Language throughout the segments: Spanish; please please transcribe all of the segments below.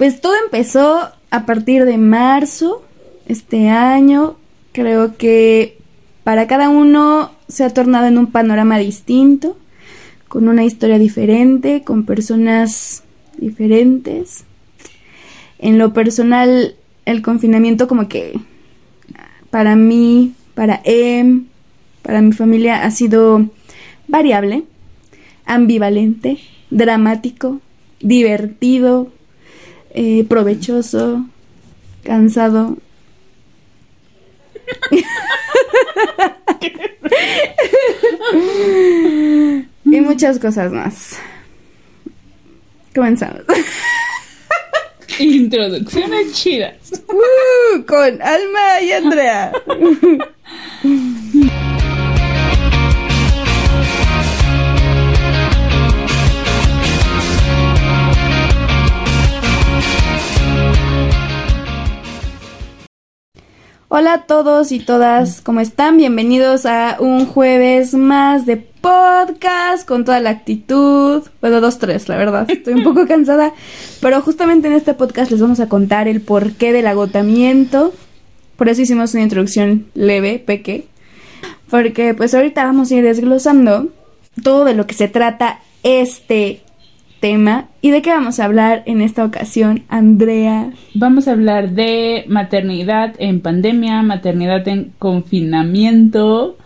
Pues todo empezó a partir de marzo este año. Creo que para cada uno se ha tornado en un panorama distinto, con una historia diferente, con personas diferentes. En lo personal, el confinamiento como que para mí, para Em, para mi familia ha sido variable, ambivalente, dramático, divertido, eh, provechoso, cansado. y muchas cosas más. Comenzamos. Introducciones chidas. Uh, con Alma y Andrea. Hola a todos y todas, ¿cómo están? Bienvenidos a un jueves más de podcast con toda la actitud. Bueno, dos, tres, la verdad. Estoy un poco cansada. Pero justamente en este podcast les vamos a contar el porqué del agotamiento. Por eso hicimos una introducción leve, peque. Porque pues ahorita vamos a ir desglosando todo de lo que se trata este tema. ¿Y de qué vamos a hablar en esta ocasión, Andrea? Vamos a hablar de maternidad en pandemia, maternidad en confinamiento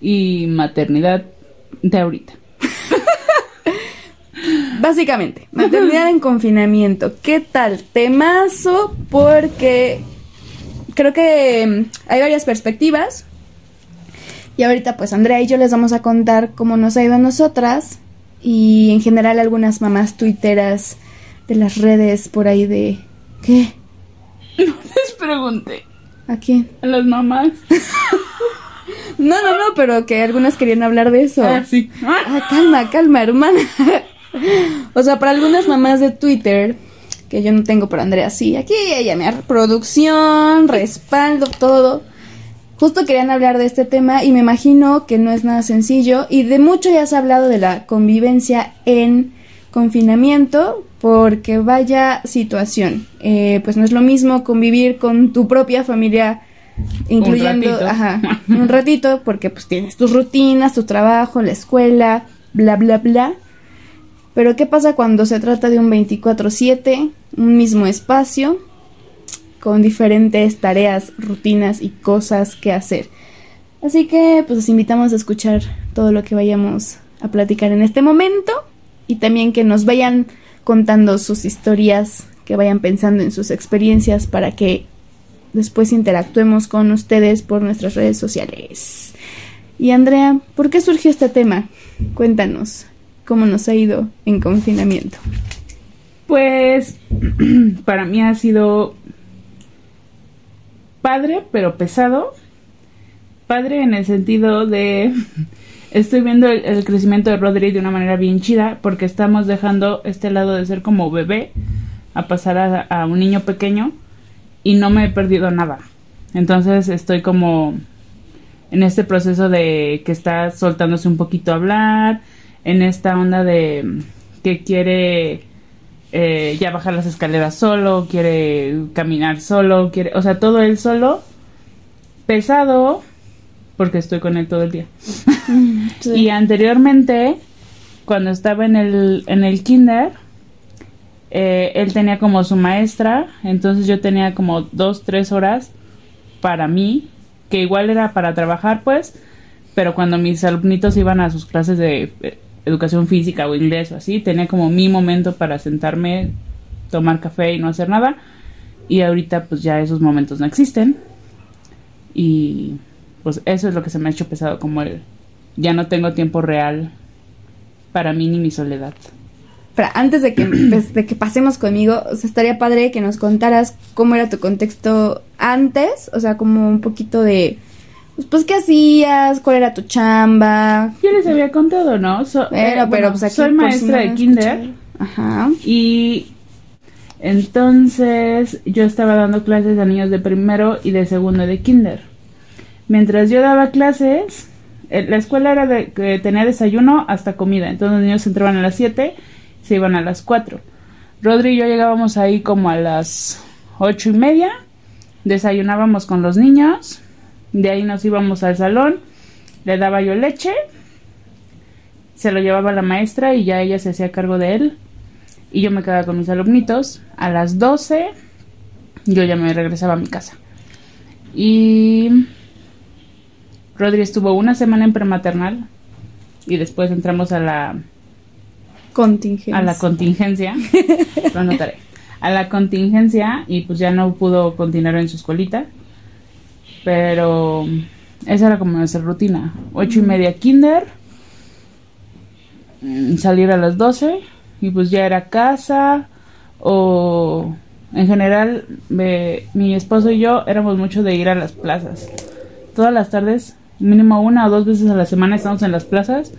y maternidad de ahorita. Básicamente, maternidad en confinamiento. ¿Qué tal? Temazo porque creo que mm, hay varias perspectivas. Y ahorita pues Andrea y yo les vamos a contar cómo nos ha ido a nosotras y en general algunas mamás tuiteras de las redes por ahí de... ¿Qué? No les pregunté. ¿A quién? A las mamás. no, no, no, pero que algunas querían hablar de eso. Ah, sí. Ah, calma, calma, hermana. o sea, para algunas mamás de Twitter, que yo no tengo, pero Andrea sí, aquí ella me producción, respaldo, todo justo querían hablar de este tema y me imagino que no es nada sencillo. Y de mucho ya se ha hablado de la convivencia en confinamiento porque vaya situación. Eh, pues no es lo mismo convivir con tu propia familia incluyendo Un ratito. ajá un ratito porque pues tienes tus rutinas tu trabajo la escuela bla bla bla. Pero qué pasa cuando se trata de un 24/7 un mismo espacio con diferentes tareas, rutinas y cosas que hacer. Así que pues los invitamos a escuchar todo lo que vayamos a platicar en este momento y también que nos vayan contando sus historias, que vayan pensando en sus experiencias para que después interactuemos con ustedes por nuestras redes sociales. Y Andrea, ¿por qué surgió este tema? Cuéntanos cómo nos ha ido en confinamiento. Pues para mí ha sido padre, pero pesado. Padre en el sentido de estoy viendo el, crecimiento de Rodri de una manera bien chida porque estamos dejando este lado de ser como bebé a pasar a, a un niño pequeño y no me he perdido nada. Entonces estoy como en este proceso de que está soltándose un poquito a hablar, en esta onda de que quiere eh, ya bajar las escaleras solo, quiere caminar solo, quiere, o sea, todo él solo, pesado, porque estoy con él todo el día. Sí. y anteriormente, cuando estaba en el, en el kinder, eh, él tenía como su maestra, entonces yo tenía como dos, tres horas para mí, que igual era para trabajar, pues, pero cuando mis alumnitos iban a sus clases de eh, educación física o inglés o así, tenía como mi momento para sentarme, tomar café y no hacer nada. Y ahorita pues ya esos momentos no existen. Y pues eso es lo que se me ha hecho pesado, como el ya no tengo tiempo real para mí ni mi soledad. Pero antes de que, pues, de que pasemos conmigo, o sea, estaría padre que nos contaras cómo era tu contexto antes, o sea, como un poquito de pues qué hacías, cuál era tu chamba. Yo les había contado, ¿no? So, pero, eh, pero bueno, pues aquí soy maestra si no de kinder. Escuchar. Ajá. Y entonces yo estaba dando clases a niños de primero y de segundo de kinder. Mientras yo daba clases, eh, la escuela era de que tenía desayuno hasta comida. Entonces los niños entraban a las 7, se iban a las 4. Rodri y yo llegábamos ahí como a las ocho y media, desayunábamos con los niños, de ahí nos íbamos al salón, le daba yo leche, se lo llevaba la maestra y ya ella se hacía cargo de él y yo me quedaba con mis alumnitos. A las 12 yo ya me regresaba a mi casa. Y Rodri estuvo una semana en prematernal y después entramos a la Contingencia. a la contingencia. lo anotaré. A la contingencia y pues ya no pudo continuar en su escuelita. Pero esa era como nuestra rutina. Ocho y media kinder. mm, Salir a las 12 y pues ya era casa o en general me- mi esposo y yo éramos mucho de ir a las plazas. Todas las tardes, mínimo una o dos veces a la semana estamos en las plazas,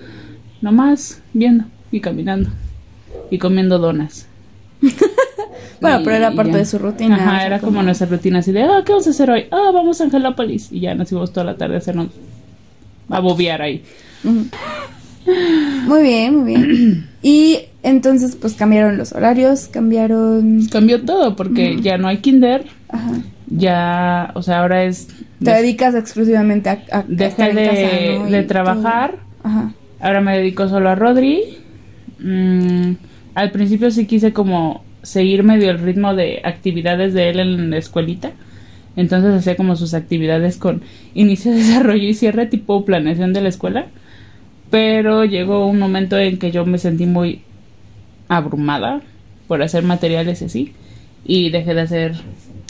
nomás viendo y caminando y comiendo donas. Bueno, pero era parte ya. de su rutina. Ajá, o sea, era como nuestra rutina así de, ah, ¿qué vamos a hacer hoy? Ah, vamos a Angelópolis. Y ya nos íbamos toda la tarde a hacernos, a bobear ahí. Muy bien, muy bien. Y entonces, pues cambiaron los horarios, cambiaron. Cambió todo porque ya no hay kinder, Ajá. ya, o sea, ahora es... Te dedicas exclusivamente a, a Dejé de, casa, ¿no? de trabajar. Ajá. ahora me dedico solo a Rodri. Mm, al principio sí quise como seguir medio el ritmo de actividades de él en la escuelita. Entonces hacía como sus actividades con inicio, desarrollo y cierre tipo planeación de la escuela. Pero llegó un momento en que yo me sentí muy abrumada por hacer materiales y así. Y dejé de hacer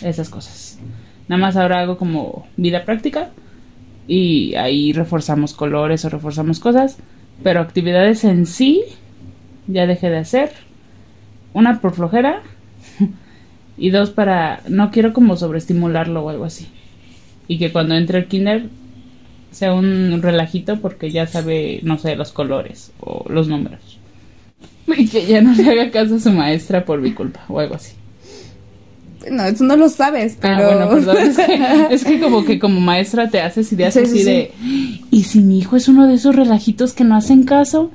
esas cosas. Nada más ahora hago como vida práctica. Y ahí reforzamos colores o reforzamos cosas. Pero actividades en sí ya dejé de hacer. Una por flojera. y dos para... No quiero como sobreestimularlo o algo así. Y que cuando entre el kinder sea un relajito porque ya sabe, no sé, los colores o los números. Y que ya no le haga caso a su maestra por mi culpa o algo así. No, eso no lo sabes, pero. Ah, bueno, perdón. Es que, es que como que como maestra te haces ideas Sí, sí, así sí. de... ¿Y si mi hijo es uno de esos relajitos que no hacen caso?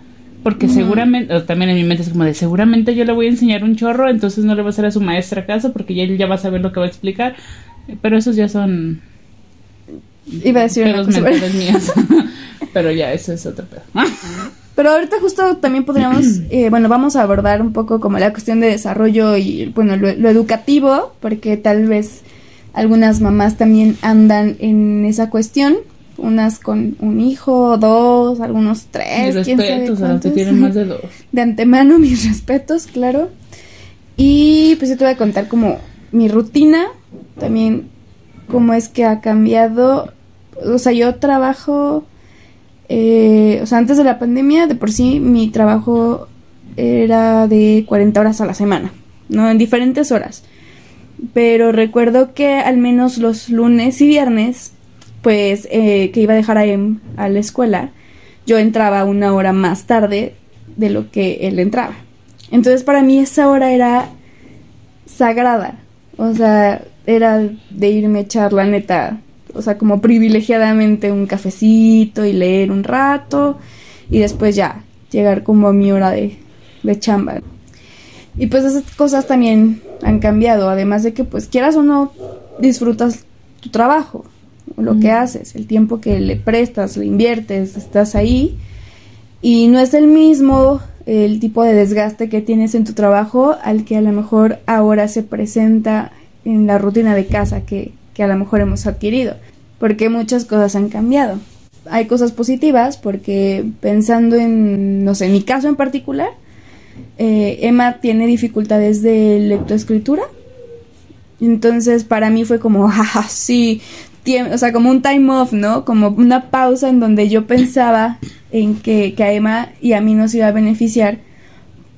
Porque seguramente, o también en mi mente es como de, seguramente yo le voy a enseñar un chorro, entonces no le va a hacer a su maestra caso porque ya él ya va a saber lo que va a explicar. Pero esos ya son Iba a decir una cosa. mentales míos. Pero ya, eso es otro pedo. Pero ahorita justo también podríamos, eh, bueno, vamos a abordar un poco como la cuestión de desarrollo y, bueno, lo, lo educativo, porque tal vez algunas mamás también andan en esa cuestión, unas con un hijo, dos, algunos Mis tres, sabe respetos a los que cuántos. tienen más de dos. De antemano, mis respetos, claro. Y pues yo te voy a contar como mi rutina, también cómo es que ha cambiado. O sea, yo trabajo, eh, o sea, antes de la pandemia, de por sí mi trabajo era de 40 horas a la semana, ¿no? En diferentes horas. Pero recuerdo que al menos los lunes y viernes, pues eh, que iba a dejar a Em a la escuela, yo entraba una hora más tarde de lo que él entraba. Entonces para mí esa hora era sagrada. O sea, era de irme a echar la neta, o sea, como privilegiadamente un cafecito y leer un rato y después ya llegar como a mi hora de, de chamba. Y pues esas cosas también han cambiado, además de que pues quieras o no disfrutas tu trabajo, lo que haces, el tiempo que le prestas, le inviertes, estás ahí y no es el mismo el tipo de desgaste que tienes en tu trabajo al que a lo mejor ahora se presenta en la rutina de casa que, que a lo mejor hemos adquirido, porque muchas cosas han cambiado. Hay cosas positivas porque pensando en, no sé, en mi caso en particular, eh, Emma tiene dificultades de lectoescritura. Entonces para mí fue como, jaja, sí, o sea, como un time off, ¿no? Como una pausa en donde yo pensaba en que, que a Emma y a mí nos iba a beneficiar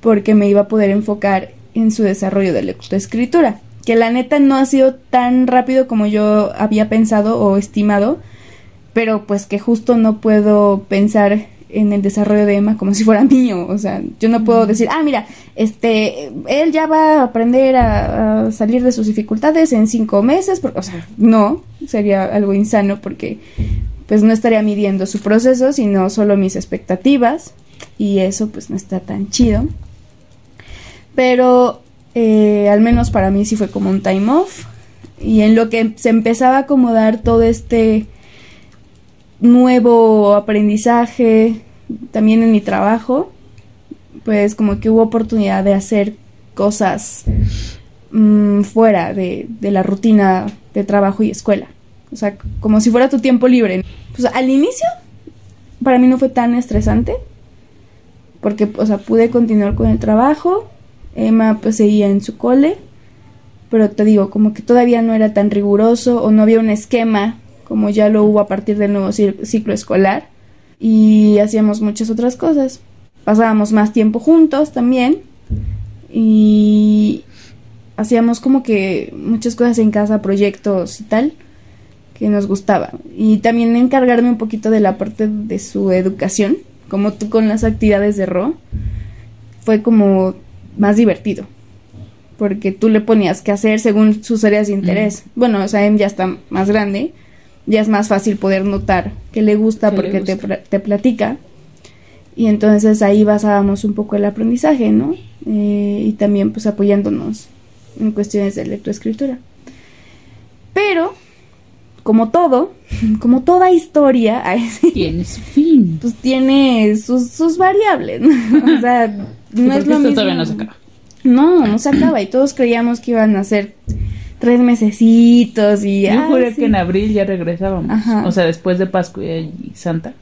porque me iba a poder enfocar en su desarrollo de lectoescritura. Que la neta no ha sido tan rápido como yo había pensado o estimado, pero pues que justo no puedo pensar en el desarrollo de Emma como si fuera mío, o sea, yo no puedo decir, ah, mira, este, él ya va a aprender a, a salir de sus dificultades en cinco meses, porque, o sea, no, sería algo insano porque pues no estaría midiendo su proceso, sino solo mis expectativas, y eso pues no está tan chido. Pero Eh, al menos para mí sí fue como un time off. Y en lo que se empezaba a acomodar todo este nuevo aprendizaje, también en mi trabajo, pues como que hubo oportunidad de hacer cosas mm, fuera de, de la rutina de trabajo y escuela. O sea, como si fuera tu tiempo libre. Pues al inicio, para mí no fue tan estresante, porque, o sea, pude continuar con el trabajo, Emma pues seguía en su cole, pero te digo, como que todavía no era tan riguroso o no había un esquema como ya lo hubo a partir del nuevo ciclo escolar y hacíamos muchas otras cosas. Pasábamos más tiempo juntos también y hacíamos como que muchas cosas en casa, proyectos y tal que nos gustaba. Y también encargarme un poquito de la parte de su educación, como tú con las actividades de RO, fue como más divertido. Porque tú le ponías que hacer según sus áreas de interés. Bueno, o sea, Em ya está más grande, ya es más fácil poder notar que le gusta porque Te, te, platica. Y entonces ahí basábamos un poco el aprendizaje, ¿no? Eh, y también pues apoyándonos en cuestiones de lectoescritura. Pero, como todo, como toda historia, tiene su fin. Pues tiene sus, sus variables. o sea, no es lo mismo. Todavía no se acaba. No, no se acaba y todos creíamos que iban a ser tres mesecitos y... Yo juré que en abril ya regresábamos. O sea, después de Pascua y Santa.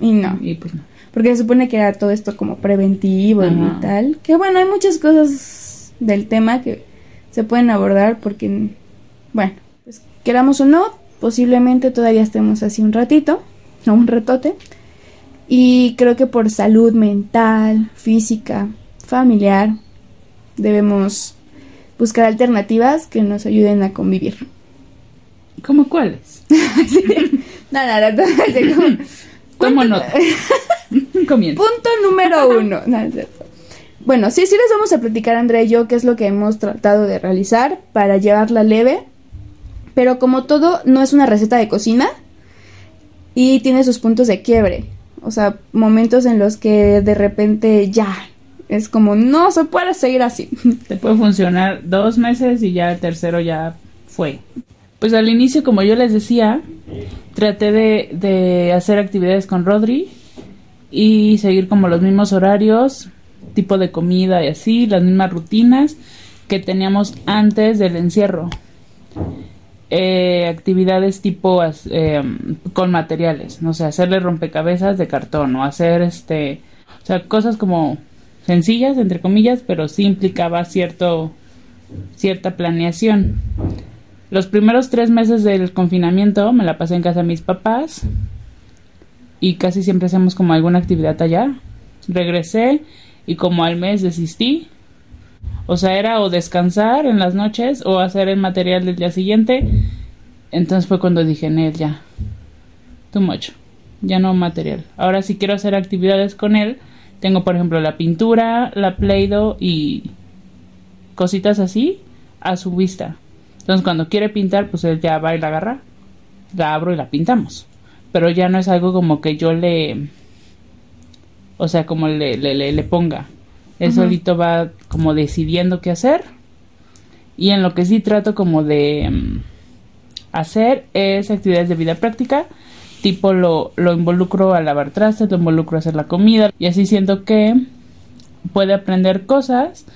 Y no. Y pues no. Porque se supone que era todo esto como preventivo y tal. Que bueno, hay muchas cosas del tema que se pueden abordar porque, bueno, pues queramos o no, posiblemente todavía estemos así un ratito, o un retote. Y creo que por salud mental, física, familiar, debemos buscar alternativas que nos ayuden a convivir. ¿Cómo cuáles? No, no, no, no, Tomo nota. Punto número uno. bueno, sí, sí les vamos a platicar, Andrea y yo, qué es lo que hemos tratado de realizar para llevarla leve. Pero como todo, no es una receta de cocina y tiene sus puntos de quiebre. O sea, momentos en los que de repente ya es como no se puede seguir así. Te puede funcionar dos meses y ya el tercero ya fue. Pues al inicio, como yo les decía, traté de, de hacer actividades con Rodri y seguir como los mismos horarios, tipo de comida y así, las mismas rutinas que teníamos antes del encierro. Eh, actividades tipo eh, con materiales, no sé, hacerle rompecabezas de cartón o hacer este, o sea, cosas como sencillas entre comillas, pero sí implicaba cierto cierta planeación. Los primeros tres meses del confinamiento me la pasé en casa de mis papás y casi siempre hacemos como alguna actividad allá. Regresé y como al mes desistí o sea, era o descansar en las noches o hacer el material del día siguiente. Entonces fue cuando dije, Nel, ya. Too much. Ya no material. Ahora si quiero hacer actividades con él, tengo por ejemplo la pintura, la Play-Doh y cositas así a su vista. Entonces cuando quiere pintar, pues él ya va y la agarra, la abro y la pintamos. Pero ya no es algo como que yo le... O sea, como le, le, le, le ponga. Él solito va como decidiendo qué hacer. Y en lo que sí trato como de mm, hacer es actividades de vida práctica. Tipo lo, lo involucro a lavar trastes, lo involucro a hacer la comida. Y así siento que puede aprender cosas.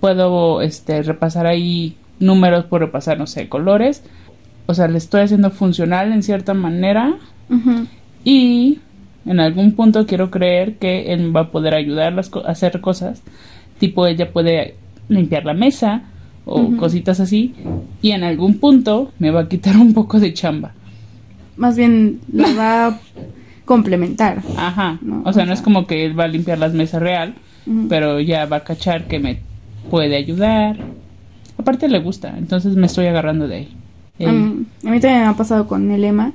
Puedo este, repasar ahí números, puedo repasar, no sé, colores. O sea, le estoy haciendo funcional en cierta manera. Y en algún punto quiero creer que él va a poder ayudar a hacer cosas, tipo ella puede limpiar la mesa o cositas así, y en algún punto me va a quitar un poco de chamba. Más bien la va a complementar. Ajá, o, sea, no es como que él va a limpiar las mesas real, pero ya va a cachar que me puede ayudar. Aparte le gusta, entonces me estoy agarrando de ahí. a mí también me ha pasado con el Emma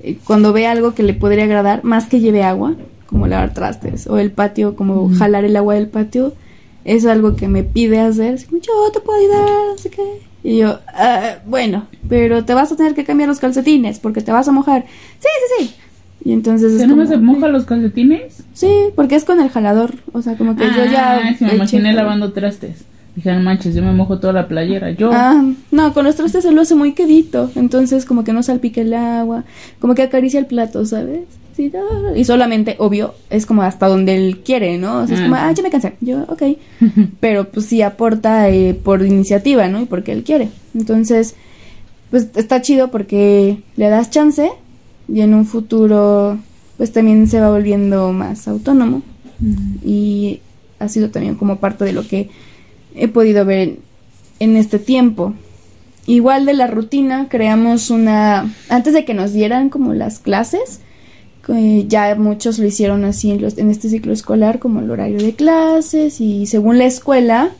eh, cuando ve algo que le podría agradar, más que lleve agua, como lavar trastes, o el patio, como jalar el agua del patio, es algo que me pide hacer, yo te puedo ayudar, no sé qué. Y yo, ah, bueno, pero te vas a tener que cambiar los calcetines porque te vas a mojar. Sí, sí, sí. Y entonces es no se moja los calcetines? Sí, porque es con el jalador. O sea, como que yo ya. Ah, me imaginé lavando trastes. Dije, no manches, yo me mojo toda la playera. Yo. Ah, no, con los trastes se lo hace muy quedito. Entonces, como que no salpica el agua. Como que acaricia el plato, ¿sabes? Sí, da. y solamente, obvio, es como hasta donde él quiere, ¿no? O sea, es como, Ah. ah, ya me cansé. Yo, ok. Pero pues sí aporta eh, por iniciativa, ¿no? Y porque él quiere. Entonces, pues está chido porque le das chance y en un futuro, pues también se va volviendo más autónomo y ha sido también como parte de lo que he podido ver en este tiempo. Igual de la rutina, creamos una, antes de que nos dieran como las clases, eh, ya muchos lo hicieron así en, los- en este ciclo escolar, como el horario de clases y según la escuela,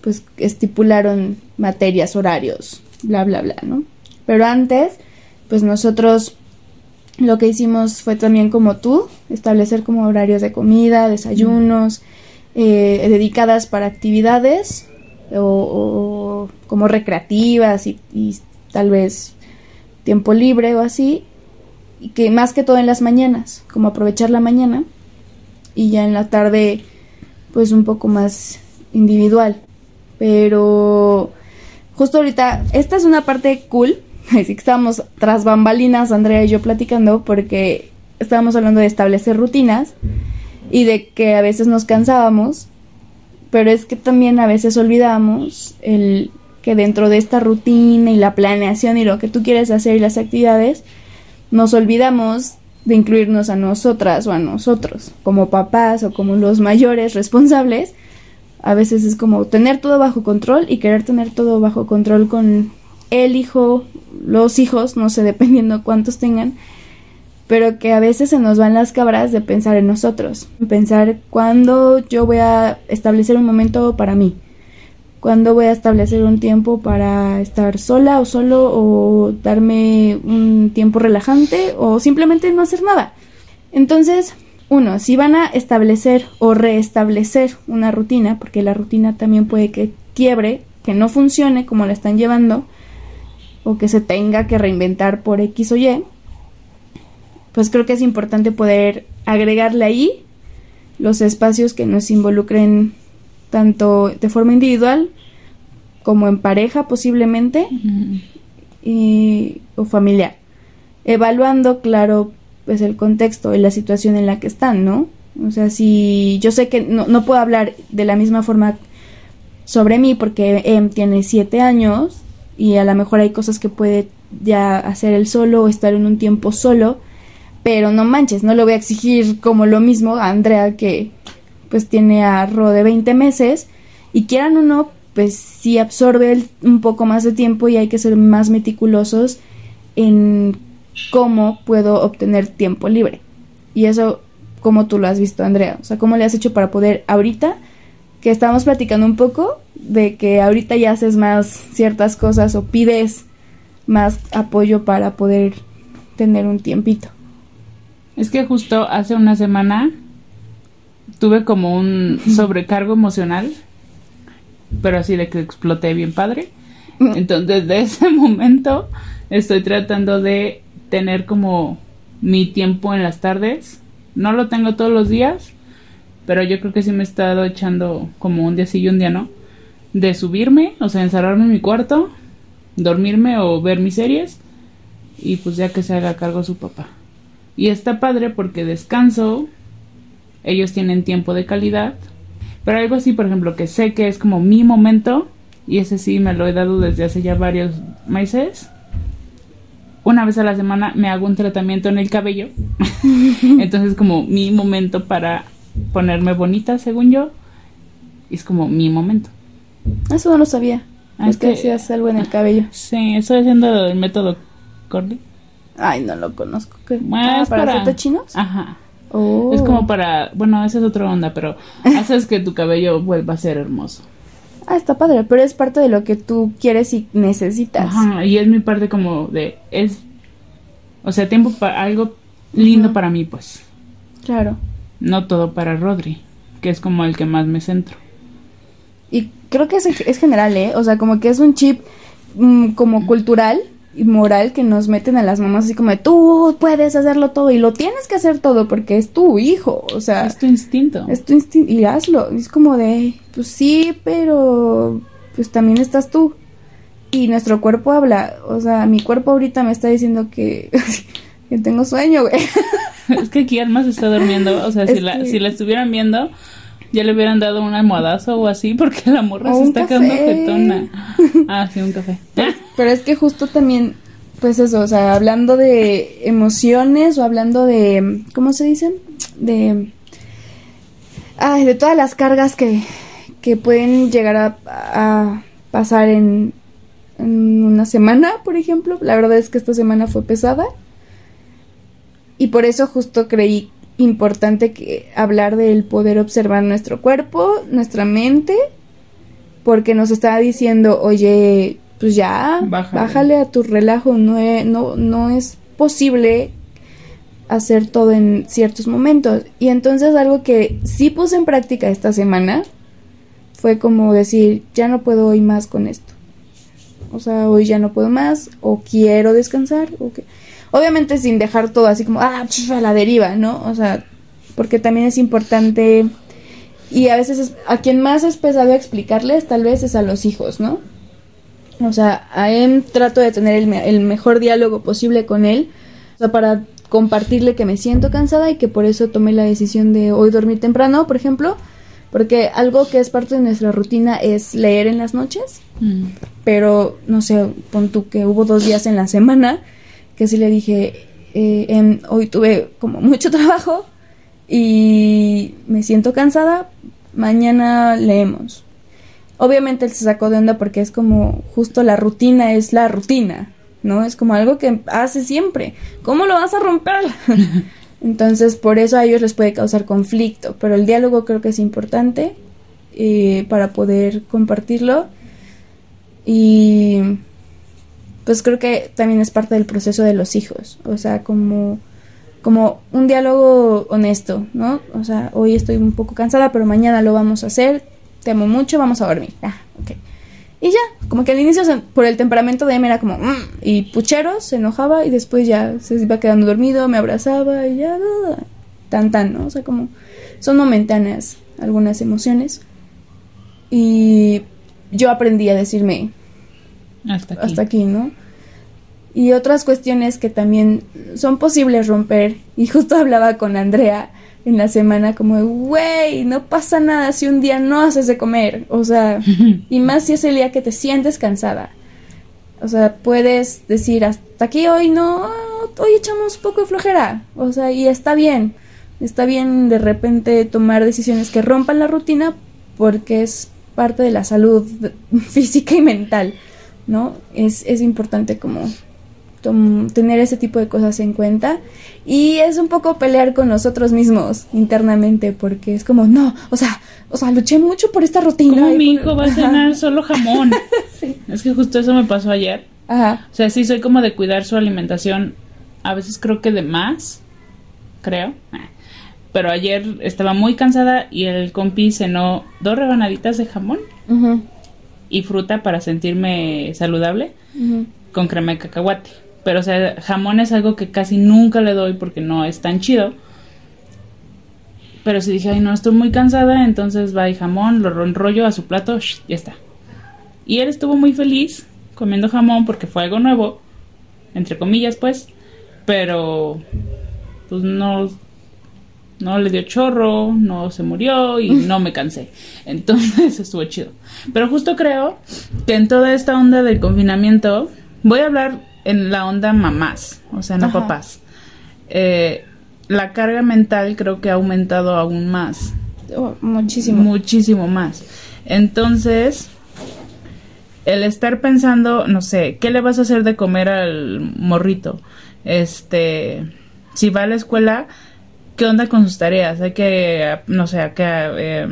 pues estipularon materias, horarios, bla, bla, bla, ¿no? Pero antes, pues nosotros lo que hicimos fue también como tú, establecer como horarios de comida, desayunos, eh, dedicadas para actividades o, como recreativas y tal vez tiempo libre o así, que más que todo en las mañanas, como aprovechar la mañana y ya en la tarde pues un poco más individual. Pero justo ahorita, esta es una parte cool, así que estábamos tras bambalinas, Andrea y yo platicando, porque estábamos hablando de establecer rutinas y de que a veces nos cansábamos, pero es que también a veces olvidamos el que dentro de esta rutina y la planeación y lo que tú quieres hacer y las actividades, nos olvidamos de incluirnos a nosotras o a nosotros, como papás o como los mayores responsables. A veces es como tener todo bajo control y querer tener todo bajo control con el hijo, los hijos, no sé, dependiendo cuántos tengan, pero que a veces se nos van las cabras de pensar en nosotros, pensar cuándo yo voy a establecer un momento para mí, cuándo voy a establecer un tiempo para estar sola o solo o darme un tiempo relajante o simplemente no hacer nada. Entonces, uno, si van a establecer o reestablecer una rutina, porque la rutina también puede que quiebre, que no funcione como la están llevando, o que se tenga que reinventar por X o Y, pues creo que es importante poder agregarle ahí los espacios que nos involucren tanto de forma individual como en pareja posiblemente y- o familiar. Evaluando, claro, pues el contexto y la situación en la que están, ¿no? O sea, si yo sé que no, no puedo hablar de la misma forma sobre mí porque Em tiene siete años y a lo mejor hay cosas que puede ya hacer él solo o estar en un tiempo solo, pero no manches, no le voy a exigir como lo mismo a Andrea que pues tiene a Ro de 20 meses y quieran o no, pues sí absorbe el- un poco más de tiempo y hay que ser más meticulosos en cómo puedo obtener tiempo libre. Y eso, como tú lo has visto, Andrea, o sea, cómo le has hecho para poder ahorita, que estábamos platicando un poco de que ahorita ya haces más ciertas cosas o pides más apoyo para poder tener un tiempito. Es que justo hace una semana tuve como un sobrecargo emocional, pero así de que exploté bien padre. Entonces, de ese momento estoy tratando de tener como mi tiempo en las tardes. No lo tengo todos los días, pero yo creo que sí me he estado echando como un día sí y un día no. De subirme, o sea, encerrarme en mi cuarto, dormirme o ver mis series y pues ya que se haga cargo su papá. Y está padre porque descanso, ellos tienen tiempo de calidad, pero algo así, por ejemplo, que sé que es como mi momento, y ese sí me lo he dado desde hace ya varios meses. Una vez a la semana me hago un tratamiento en el cabello, entonces como mi momento para ponerme bonita, según yo, es como mi momento. Eso no lo sabía. Ah, es que hacías algo en el cabello. Sí, estoy haciendo el método Corley. Ay, no lo conozco. ¿Qué? Ah, ¿Para, para- chinos? Ajá. Oh. Es como para, bueno, esa es otra onda, pero haces que tu cabello vuelva a ser hermoso. Ah, está padre, pero es parte de lo que tú quieres y necesitas. Ajá, y es mi parte como de, es, o sea, tiempo para algo lindo para mí, pues. Claro. No todo para Rodri, que es como el que más me centro. Y creo que es, es general, ¿eh? O sea, como que es un chip mm, como cultural moral que nos meten a las mamás así como de tú puedes hacerlo todo y lo tienes que hacer todo porque es tu hijo, o sea, Es tu instinto. es tu instinto y hazlo. Y es como de, pues sí, pero pues también estás tú. Y nuestro cuerpo habla, o sea, mi cuerpo ahorita me está diciendo que, que tengo sueño, güey. Es que aquí Alma se está durmiendo. O sea, si la, si la estuvieran viendo, ya le hubieran dado un almohadazo o así, porque la morra O se está café. quedando jetona. Ah, sí, un café. Pero es que justo también, pues eso, o sea, hablando de emociones o hablando de, ¿cómo se dicen? De, ay, de todas las cargas que, que pueden llegar a, a pasar en, en una semana, por ejemplo. La verdad es que esta semana fue pesada. Y por eso justo creí importante que hablar del poder observar nuestro cuerpo, nuestra mente, porque nos está diciendo, oye, pues ya, Bájale. bájale, a tu relajo, no, e- no, no es posible hacer todo en ciertos momentos. Y entonces algo que sí puse en práctica esta semana fue como decir, ya no puedo hoy más con esto. O sea, hoy ya no puedo más, o quiero descansar, o que... Obviamente sin dejar todo así como, ah, pf, a la deriva, ¿no? O sea, porque también es importante, y a veces es- a quien más es pesado explicarles, tal vez es a los hijos, ¿no? O sea, a él trato de tener el, me- el mejor diálogo posible con él, o sea, para compartirle que me siento cansada y que por eso tomé la decisión de hoy dormir temprano, por ejemplo, porque algo que es parte de nuestra rutina es leer en las noches Mm. pero no sé, pon tú que hubo dos días en la semana que sí le dije, eh, em, hoy tuve como mucho trabajo y me siento cansada, mañana leemos. Obviamente él se sacó de onda porque es como justo la rutina es la rutina, ¿no? Es como algo que hace siempre. ¿Cómo lo vas a romper? Entonces por eso a ellos les puede causar conflicto, pero el diálogo creo que es importante eh, para poder compartirlo y pues creo que también es parte del proceso de los hijos, o sea, como como un diálogo honesto, ¿no? O sea, hoy estoy un poco cansada, pero mañana lo vamos a hacer. Te amo mucho, vamos a dormir. Ah, ok. Y ya, como que al inicio por el temperamento de él era como "Mm", y puchero, se enojaba y después ya se iba quedando dormido, me abrazaba y ya tan tan, ¿no? O sea, como son momentáneas algunas emociones. Y yo aprendí a decirme, Hasta aquí. hasta aquí, ¿no? Y otras cuestiones que también son posibles romper. Y justo hablaba con Andrea en la semana como, güey, no pasa nada si un día no haces de comer. O sea, y más si es el día que te sientes cansada. O sea, puedes decir, hasta aquí hoy no, hoy echamos un poco de flojera. O sea, y está bien. Está bien de repente tomar decisiones que rompan la rutina porque es parte de la salud física y mental, ¿no? Es, es importante como tener ese tipo de cosas en cuenta y es un poco pelear con nosotros mismos internamente porque es como, no, o sea, o sea, luché mucho por esta rutina. ¿Cómo y mi por- hijo va a cenar solo jamón? Sí. Es que justo eso me pasó ayer. Ajá. O sea, sí soy como de cuidar su alimentación. A veces creo que de más. Creo. Ah. Pero ayer estaba muy cansada y el compi cenó dos rebanaditas de jamón Ujú, y fruta para sentirme saludable con crema de cacahuate. Pero, o sea, jamón es algo que casi nunca le doy porque no es tan chido. Pero si dije, ay, no, estoy muy cansada, entonces va y jamón, lo enrollo a su plato, sh, ya está. Y él estuvo muy feliz comiendo jamón porque fue algo nuevo, entre comillas, pues. Pero, pues no, no le dio chorro, no se murió y no me cansé. Entonces estuvo chido. Pero justo creo que en toda esta onda del confinamiento, voy a hablar en la onda mamás, o sea, no Ajá. papás. Eh, la carga mental creo que ha aumentado aún más, Oh, muchísimo. muchísimo más. Entonces, el estar pensando, no sé, ¿qué le vas a hacer de comer al morrito? Este, si va a la escuela, ¿qué onda con sus tareas? Hay que, no sé, que, eh,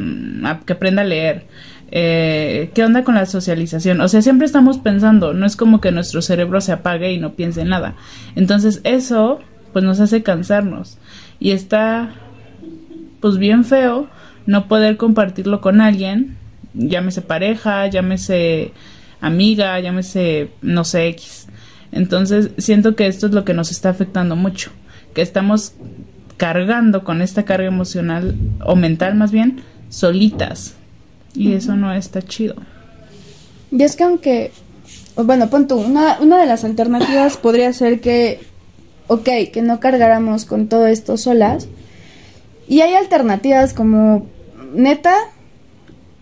que aprenda a leer. Eh, ¿Qué onda con la socialización? O sea, siempre estamos pensando, no es como que nuestro cerebro se apague y no piense en nada. Entonces, eso, pues nos hace cansarnos. Y está, pues bien feo no poder compartirlo con alguien, llámese pareja, llámese amiga, llámese, no sé, X. Entonces, siento que esto es lo que nos está afectando mucho, que estamos cargando con esta carga emocional o mental más bien solitas. Y eso no está chido. Y es que aunque, bueno, pon tú, una, una de las alternativas podría ser que, ok, que no cargáramos con todo esto solas. Y hay alternativas como, neta,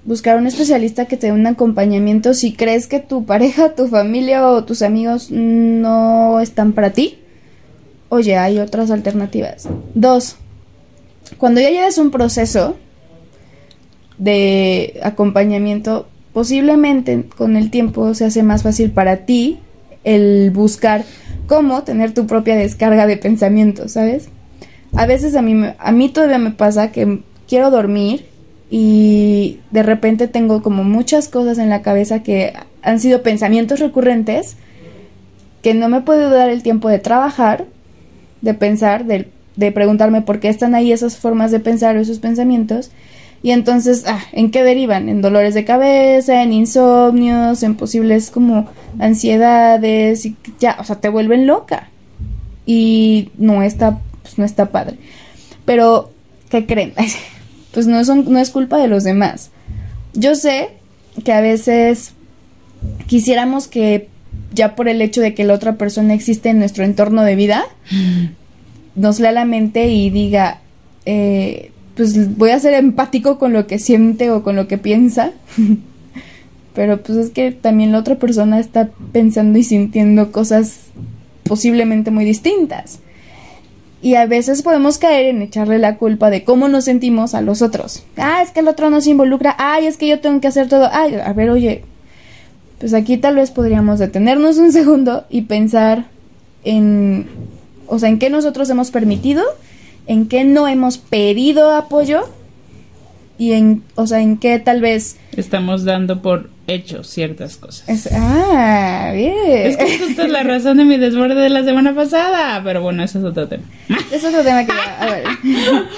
buscar un especialista que te dé un acompañamiento si crees que tu pareja, tu familia o tus amigos no están para ti. Oye, hay otras alternativas. Dos, cuando ya lleves un proceso de acompañamiento, posiblemente con el tiempo se hace más fácil para ti el buscar cómo tener tu propia descarga de pensamientos, ¿sabes? A veces a mí, a mí todavía me pasa que quiero dormir y de repente tengo como muchas cosas en la cabeza que han sido pensamientos recurrentes que no me puedo dar el tiempo de trabajar, de pensar, de, de preguntarme por qué están ahí esas formas de pensar o esos pensamientos. Y entonces, ah, ¿en qué derivan? En dolores de cabeza, en insomnios, en posibles como ansiedades, y ya, o sea, te vuelven loca. Y no está, pues no está padre. Pero, ¿qué creen? pues no, no es culpa de los demás. Yo sé que a veces quisiéramos que ya por el hecho de que la otra persona existe en nuestro entorno de vida, nos lea la mente y diga, eh, pues voy a ser empático con lo que siente o con lo que piensa. Pero pues es que también la otra persona está pensando y sintiendo cosas posiblemente muy distintas. Y a veces podemos caer en echarle la culpa de cómo nos sentimos a los otros. Ah, es que el otro nos involucra. Ay, es que yo tengo que hacer todo. Ay, a ver, oye, pues aquí tal vez podríamos detenernos un segundo y pensar en, o sea, en qué nosotros hemos permitido, en qué no hemos pedido apoyo y en, o sea, en qué tal vez estamos dando por hecho ciertas cosas. ah, bien. Es que esta es la razón de mi desborde de la semana pasada, pero bueno, eso es otro tema. Es otro tema que a ver.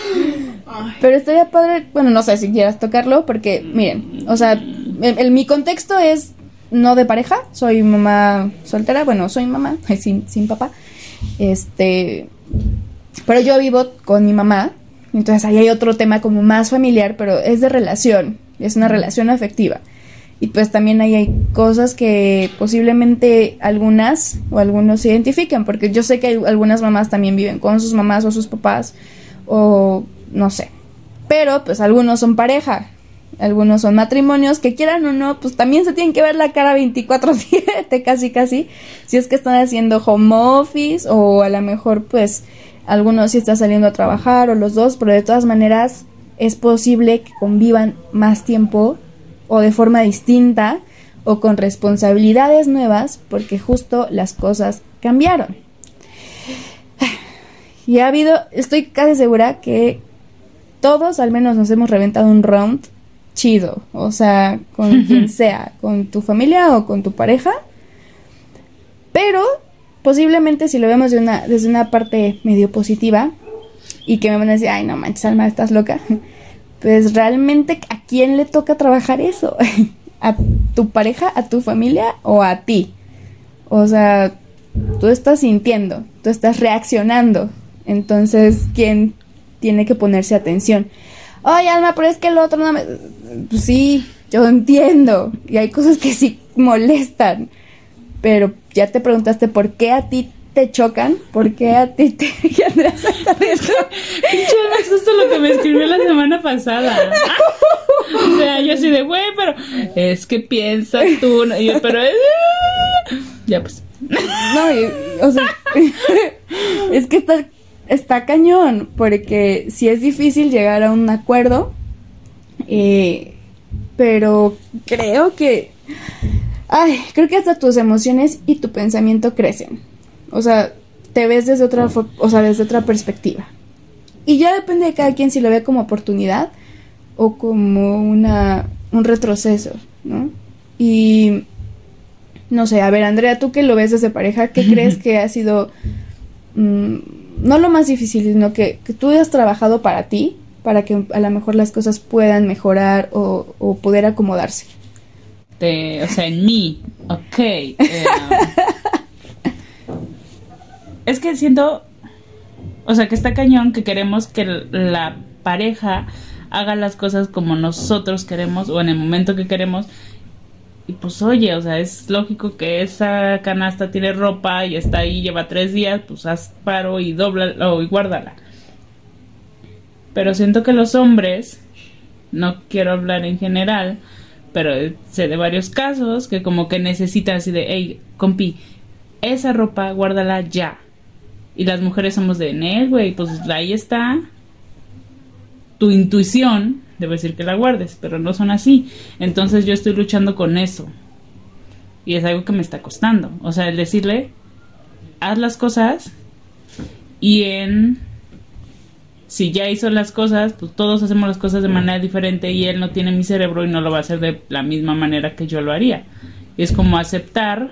Pero estaría padre, bueno, no sé si quieras tocarlo, porque miren, o sea, el, mi contexto es no de pareja, soy mamá soltera, bueno, soy mamá, sin, sin papá. Este, pero yo vivo con mi mamá entonces ahí hay otro tema como más familiar, pero es de relación, es una relación afectiva. Y pues también ahí hay cosas que posiblemente algunas o algunos se identifiquen, porque yo sé que algunas mamás también viven con sus mamás o sus papás, o no sé. Pero pues algunos son pareja, algunos son matrimonios, que quieran o no, pues también se tienen que ver la cara 24/7, casi casi, si es que están haciendo home office o a lo mejor pues algunos sí están saliendo a trabajar o los dos, pero de todas maneras es posible que convivan más tiempo o de forma distinta o con responsabilidades nuevas porque justo las cosas cambiaron. Y ha habido, estoy casi segura que todos al menos nos hemos reventado un round chido, o sea, con quien sea, con tu familia o con tu pareja. Pero posiblemente si lo vemos de una, desde una parte medio positiva y que me van a decir, ay no manches, Alma, estás loca, pues realmente a quién le toca trabajar eso, a tu pareja, a tu familia o a ti. O sea, tú estás sintiendo, tú estás reaccionando, entonces, ¿quién tiene que ponerse atención? Ay, Alma, pero es que el otro no me... Pues sí, yo entiendo. Y hay cosas que sí molestan pero ya te preguntaste por qué a ti te chocan, por qué a ti te Andrés es justo lo que me escribió la semana pasada. o sea, yo así de, güey, pero es que piensas tú, y yo, pero ya pues. No, o sea, es que está, está cañón, porque si es difícil llegar a un acuerdo, eh, pero creo que ay, creo que hasta tus emociones y tu pensamiento crecen. O sea, te ves desde otra, o sea, desde otra perspectiva. Y ya depende de cada quien si lo ve como oportunidad o como una, un retroceso, ¿no? Y no sé, a ver, Andrea, tú que lo ves desde pareja, ¿qué crees que ha sido, mm, no lo más difícil, sino que, que, tú hayas trabajado para ti, para que a lo mejor las cosas puedan mejorar o, o poder acomodarse? Este, o sea, en mí, ok. Eh, que siento, o sea, que está cañón que queremos que la pareja haga las cosas como nosotros queremos o en el momento que queremos. Y pues oye, o sea, es lógico que esa canasta tiene ropa y está ahí, lleva tres días, pues haz paro y dobla o y guárdala. Pero siento que los hombres, no quiero hablar en general, pero sé de varios casos que como que necesitan así de, hey, compi, esa ropa guárdala ya. Y las mujeres somos de, Nel, güey, pues ahí está. Tu intuición debe decir que la guardes, pero no son así. Entonces yo estoy luchando con eso. Y es algo que me está costando. O sea, el decirle, haz las cosas y en si ya hizo las cosas, pues todos hacemos las cosas de manera diferente y él no tiene mi cerebro y no lo va a hacer de la misma manera que yo lo haría. Y es como aceptar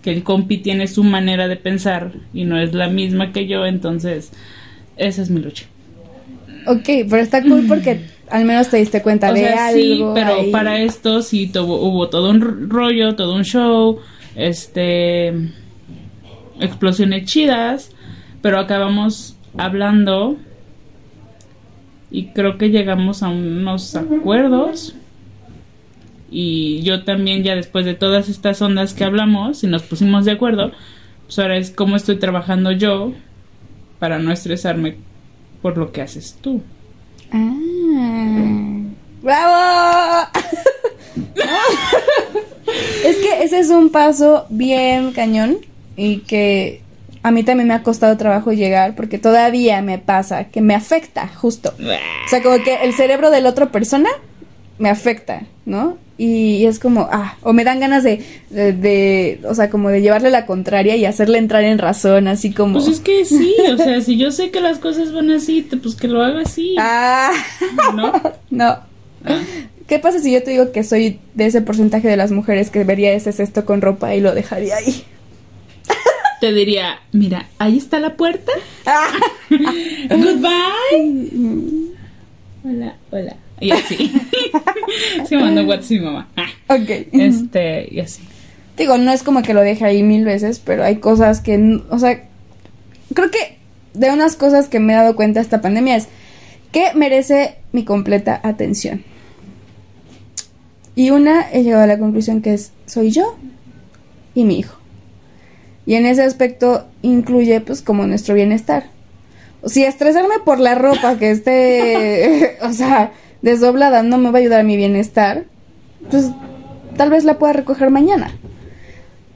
que el compi tiene su manera de pensar y no es la misma que yo, entonces esa es mi lucha. Ok, pero está cool porque al menos te diste cuenta de algo. Sí, pero para esto sí hubo todo un rollo, todo un show, este explosiones chidas, pero acabamos hablando y creo que llegamos a unos acuerdos y yo también ya después de todas estas ondas que hablamos y nos pusimos de acuerdo, pues ahora es cómo estoy trabajando yo para no estresarme por lo que haces tú. Ah. ¡Bravo! es que ese es un paso bien cañón y que a mí también me ha costado trabajo llegar porque todavía me pasa que me afecta, justo. O sea, como que el cerebro de la otra persona me afecta, ¿no? Y, es como, ah, o me dan ganas de, de, o sea, como de llevarle la contraria y hacerle entrar en razón, así como... Pues es que sí, o sea, si yo sé que las cosas van así, pues que lo haga así. Ah, ¿no? No. Ah. ¿Qué pasa si yo te digo que soy de ese porcentaje de las mujeres que vería ese cesto con ropa y lo dejaría ahí? te diría, mira, ahí está la puerta. Goodbye. Hola, hola. Y así. Se mandó WhatsApp mi mamá. Ok. Este, y así. Digo, no es como que lo deje ahí mil veces, pero hay cosas que, o sea, creo que de unas cosas que me he dado cuenta esta pandemia es que merece mi completa atención. Y una, he llegado a la conclusión que es, soy yo y mi hijo. Y en ese aspecto incluye pues como nuestro bienestar. Si estresarme por la ropa que esté, o sea, desdoblada no me va a ayudar a mi bienestar, pues tal vez la pueda recoger mañana.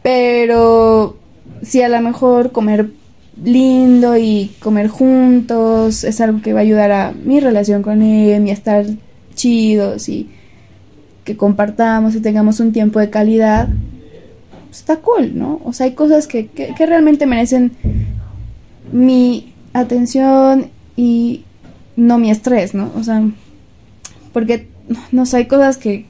Pero si a lo mejor comer lindo y comer juntos es algo que va a ayudar a mi relación con él y a estar chidos y que compartamos y tengamos un tiempo de calidad, está cool, ¿no? O sea, hay cosas que, que, realmente merecen mi atención y no mi estrés, ¿no? O sea, porque, no sé, hay cosas que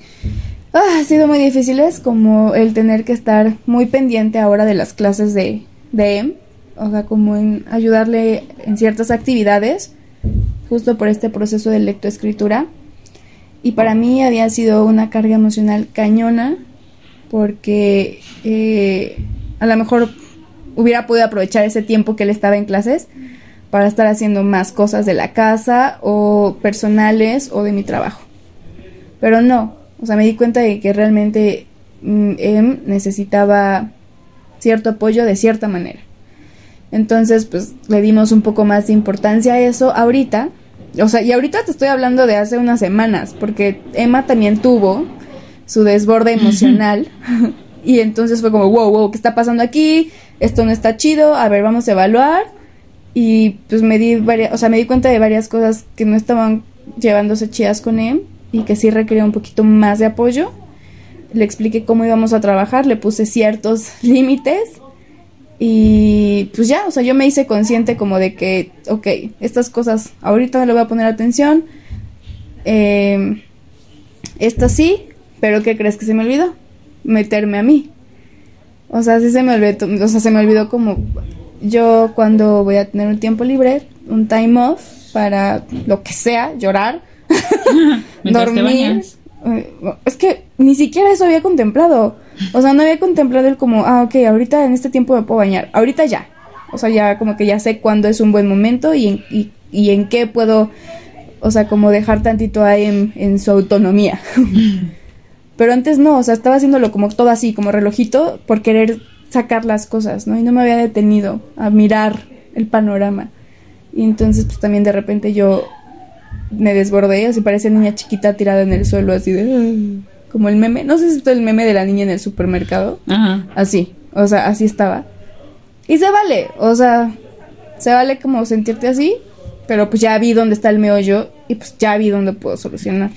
ah, han sido muy difíciles, como el tener que estar muy pendiente ahora de las clases de, de EM, o sea, como en ayudarle en ciertas actividades, justo por este proceso de lectoescritura. Y para mí había sido una carga emocional cañona porque eh, a lo mejor hubiera podido aprovechar ese tiempo que él estaba en clases para estar haciendo más cosas de la casa o personales o de mi trabajo. Pero no, o sea, me di cuenta de que realmente mm, él necesitaba cierto apoyo de cierta manera. Entonces, pues le dimos un poco más de importancia a eso ahorita. O sea, y ahorita te estoy hablando de hace unas semanas, porque Emma también tuvo su desborde emocional. y entonces fue como, wow, wow, ¿qué está pasando aquí? Esto no está chido, a ver, vamos a evaluar. Y pues me di varias, o sea, me di cuenta de varias cosas que no estaban llevándose chidas con él y que sí requería un poquito más de apoyo. Le expliqué cómo íbamos a trabajar, le puse ciertos límites y pues ya, o sea, yo me hice consciente como de que, ok, estas cosas ahorita le voy a poner atención. Eh, sí, pero ¿qué crees que se me olvidó? Meterme a mí. O sea, sí se me olvidó, o sea, se me olvidó como yo cuando voy a tener un tiempo libre, un time off para lo que sea, llorar, dormir. Eh, es que ni siquiera eso había contemplado. O sea, no había contemplado el como, ah, ok, ahorita en este tiempo me puedo bañar, ahorita ya. O sea, ya como que ya sé cuándo es un buen momento y en, y, y en qué puedo, o sea, como dejar tantito ahí en, en su autonomía. Pero antes no, o sea, estaba haciéndolo como todo así, como relojito, por querer sacar las cosas, ¿no? Y no me había detenido a mirar el panorama. Y entonces, pues también de repente yo me desbordé, así parecía niña chiquita tirada en el suelo, así de. "Ah", Como el meme, no sé si es el meme de la niña en el supermercado. Ajá. Así, o sea, así estaba. Y se vale, o sea, se vale como sentirte así, pero pues ya vi dónde está el meollo y pues ya vi dónde puedo solucionar.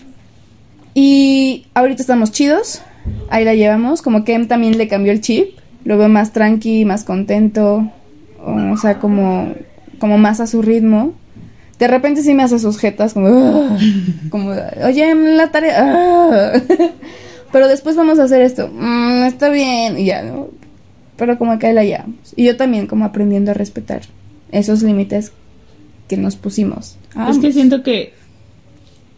Y ahorita estamos chidos, ahí la llevamos, como que Em también le cambió el chip, lo veo más tranqui, más contento, o sea, como, como más a su ritmo. De repente sí me hace sus jetas, como, como, oye, la tarea, ah". pero después vamos a hacer esto, "Mm, está bien, y ya, ¿no? Pero como que la llevamos. Y yo también como aprendiendo a respetar esos límites que nos pusimos. Es que siento que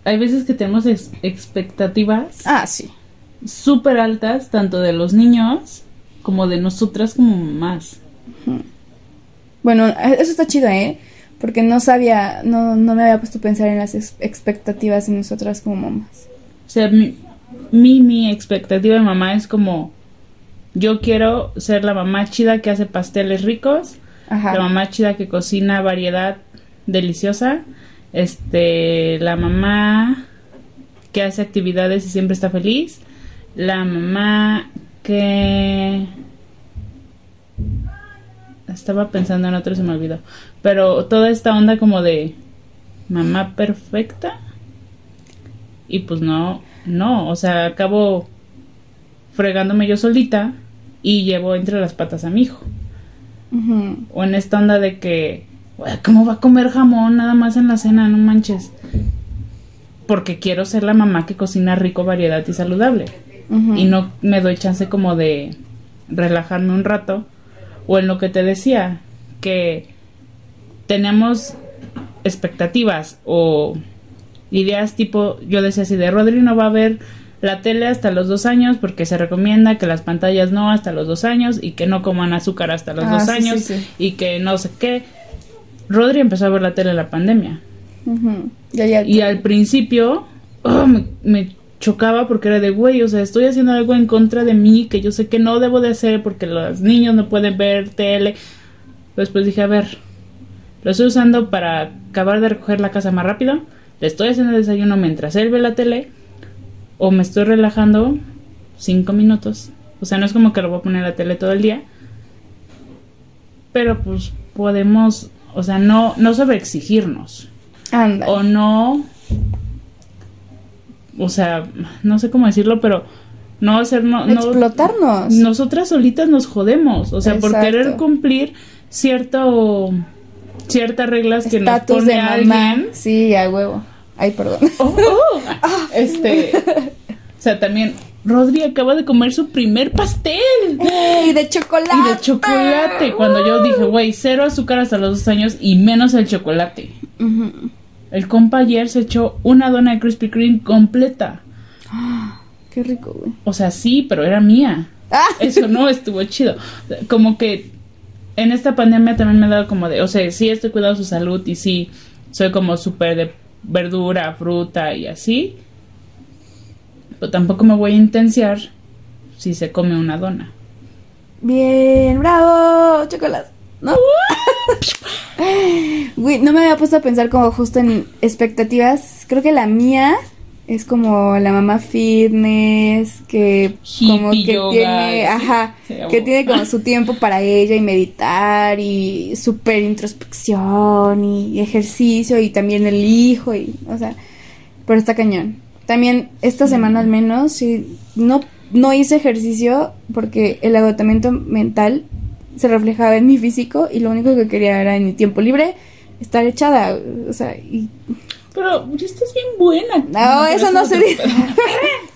hay veces que tenemos ex- expectativas Ah, sí. súper altas, tanto de los niños como de nosotras como mamás. Bueno, eso está chido, ¿eh? Porque no sabía, no, no me había puesto a pensar en las ex- expectativas de nosotras como mamás. O sea, mi, mi, mi expectativa de mamá es como, yo quiero ser la mamá chida que hace pasteles ricos, Ajá. la mamá chida que cocina variedad deliciosa, este, la mamá que hace actividades y siempre está feliz, la mamá que estaba pensando en otro y se me olvidó, pero toda esta onda como de mamá perfecta y pues no, no, o sea, acabo fregándome yo solita y llevo entre las patas a mi hijo. O en esta onda de que, "Güey, ¿cómo va a comer jamón nada más en la cena? No manches. Porque quiero ser la mamá que cocina rico, variedad y saludable. Y no me doy chance como de relajarme un rato. O en lo que te decía, que tenemos expectativas o ideas tipo, yo decía así de Rodri no va a ver la tele hasta los dos años porque se recomienda que las pantallas no hasta los dos años y que no coman azúcar hasta los Ah, dos sí, años sí, sí. y que no sé qué. Rodri empezó a ver la tele en la pandemia Ujú. Ya, ya. y al principio oh, me, me chocaba porque era de güey, o sea, estoy haciendo algo en contra de mí que yo sé que no debo de hacer porque los niños no pueden ver tele. Después dije, a ver, lo estoy usando para acabar de recoger la casa más rápido. Le estoy haciendo el desayuno mientras él ve la tele. O me estoy relajando cinco minutos. O sea, no es como que lo voy a poner la tele todo el día. Pero pues podemos, o sea, no, no sobreexigirnos Anda. o no o sea no sé cómo decirlo pero no hacer no, no- Explotarnos. nosotras solitas nos jodemos o sea por querer cumplir cierto ciertas reglas que nos pone de mamá. alguien Sí, a huevo. Ay, perdón. Oh, oh. este o sea también Rodri acaba de comer su primer pastel ¡Ey, de chocolate! y de chocolate cuando yo dije güey cero azúcar hasta los dos años y menos el chocolate. El compa ayer se echó una dona de Krispy Kreme completa. Qué rico, güey. O sea, sí, pero era mía. Ah. Eso no estuvo chido. Como que en esta pandemia también me ha dado como de, o sea, sí estoy cuidando su salud y sí soy como súper de verdura, fruta y así. Pero tampoco me voy a intenciar si se come una dona. Bien, bravo, chocolate. ¿No? Güey, no me había puesto a pensar como justo en expectativas. Creo que la mía es como la mamá fitness, que como que yoga, tiene, ajá, que tiene como su tiempo para ella y meditar y súper introspección y ejercicio y también el hijo y, o sea, pero está cañón. También esta semana al menos, sí, no, no hice ejercicio porque el agotamiento mental se reflejaba en mi físico y lo único que quería era en mi tiempo libre estar echada, o sea, y Pero ya estás bien buena. no, eso no se dice.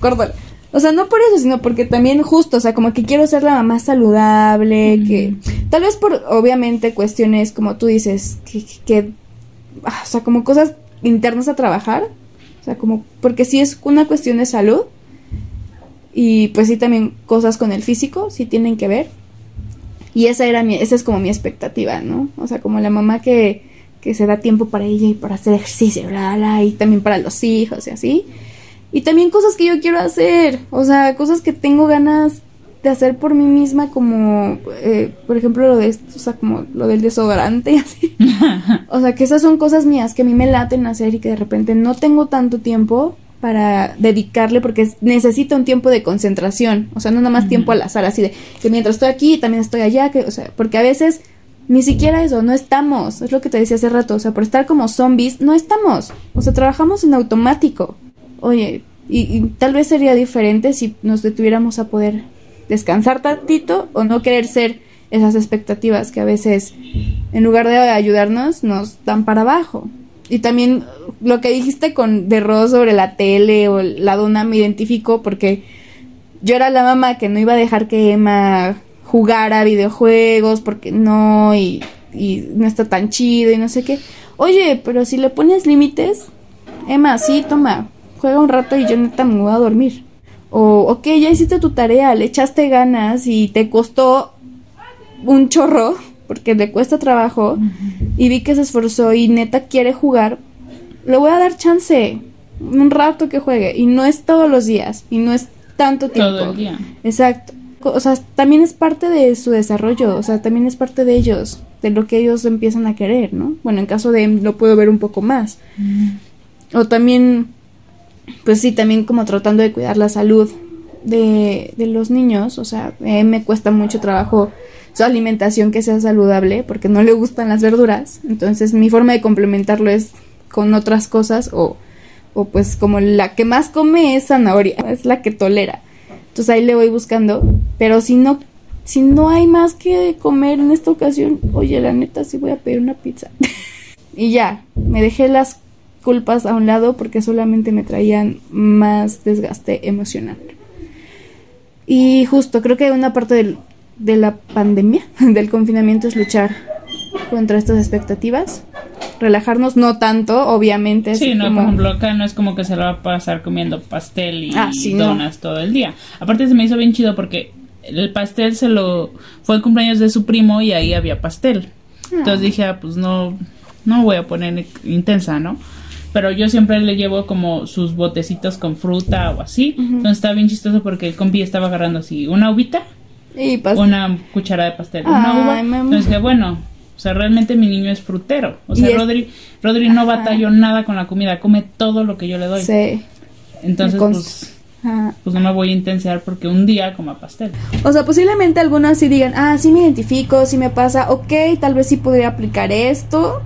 O sea, no por eso, sino porque también justo, o sea, como que quiero ser la mamá saludable, que tal vez por, obviamente, cuestiones como tú dices, que, que- que, ah, o sea, como cosas internas a trabajar, o sea, como, porque sí es una cuestión de salud, y pues sí también cosas con el físico, sí tienen que ver, Y esa era mi, esa es como mi expectativa, ¿no? O sea, como la mamá que, que se da tiempo para ella y para hacer ejercicio, bla, bla, y también para los hijos y así. Y también cosas que yo quiero hacer, o sea, cosas que tengo ganas de hacer por mí misma, como, eh, por ejemplo, lo de o sea, como lo del desodorante así. o sea, que esas son cosas mías que a mí me laten hacer y que de repente no tengo tanto tiempo para dedicarle porque necesito un tiempo de concentración, o sea, no nada más tiempo al azar, así de que mientras estoy aquí también estoy allá, que, o sea, porque a veces ni siquiera eso, no estamos, es lo que te decía hace rato, o sea, por estar como zombies, no estamos, o sea, trabajamos en automático. Oye, y, tal vez sería diferente si nos detuviéramos a poder descansar tantito o no querer ser esas expectativas que a veces en lugar de ayudarnos nos dan para abajo. Y también lo que dijiste con de sobre la tele o la dona me identifico porque yo era la mamá que no iba a dejar que Emma jugara videojuegos porque no y, y no está tan chido y no sé qué. Oye, pero si le pones límites, Emma, sí, toma, juega un rato y yo neta me voy a dormir. O, ok, ya hiciste tu tarea, le echaste ganas y te costó un chorro, porque le cuesta trabajo, y vi que se esforzó y neta quiere jugar, le voy a dar chance, un rato que juegue, y no es todos los días, y no es tanto tiempo. Todo el día. Exacto. O sea, también es parte de su desarrollo, o sea, también es parte de ellos, de lo que ellos empiezan a querer, ¿no? Bueno, en caso de lo puedo ver un poco más. O también pues sí, también como tratando de cuidar la salud de, de los niños, o sea, eh, me cuesta mucho trabajo su alimentación que sea saludable porque no le gustan las verduras, entonces mi forma de complementarlo es con otras cosas o, o pues como la que más come es zanahoria, es la que tolera. Entonces ahí le voy buscando, pero si no si no hay más que comer en esta ocasión, oye, la neta sí voy a pedir una pizza. y ya, me dejé las culpas a un lado porque solamente me traían más desgaste emocional. Y justo, creo que una parte de la pandemia, del confinamiento, es luchar contra estas expectativas. Relajarnos, no tanto, obviamente. Sí, no, por ejemplo, acá no es como que se lo va a pasar comiendo pastel y ah, donas todo el día. Aparte se me hizo bien chido porque el pastel se lo... fue el cumpleaños de su primo y ahí había pastel. Entonces ah. dije, ah, pues no, no voy a poner intensa, ¿no? pero yo siempre le llevo como sus botecitos con fruta o así. Entonces está bien chistoso porque el compi estaba agarrando así una uvita, y una cuchara de pastel, una uva. Entonces que bueno, o sea, realmente mi niño es frutero. O sea, Rodri, Rodri no batalló nada con la comida, come todo lo que yo le doy. Sí. Entonces, pues, pues no me voy a intensiar porque un día coma pastel. O sea, posiblemente algunas sí digan, ah, sí me identifico, sí me pasa, ok, tal vez sí podría aplicar esto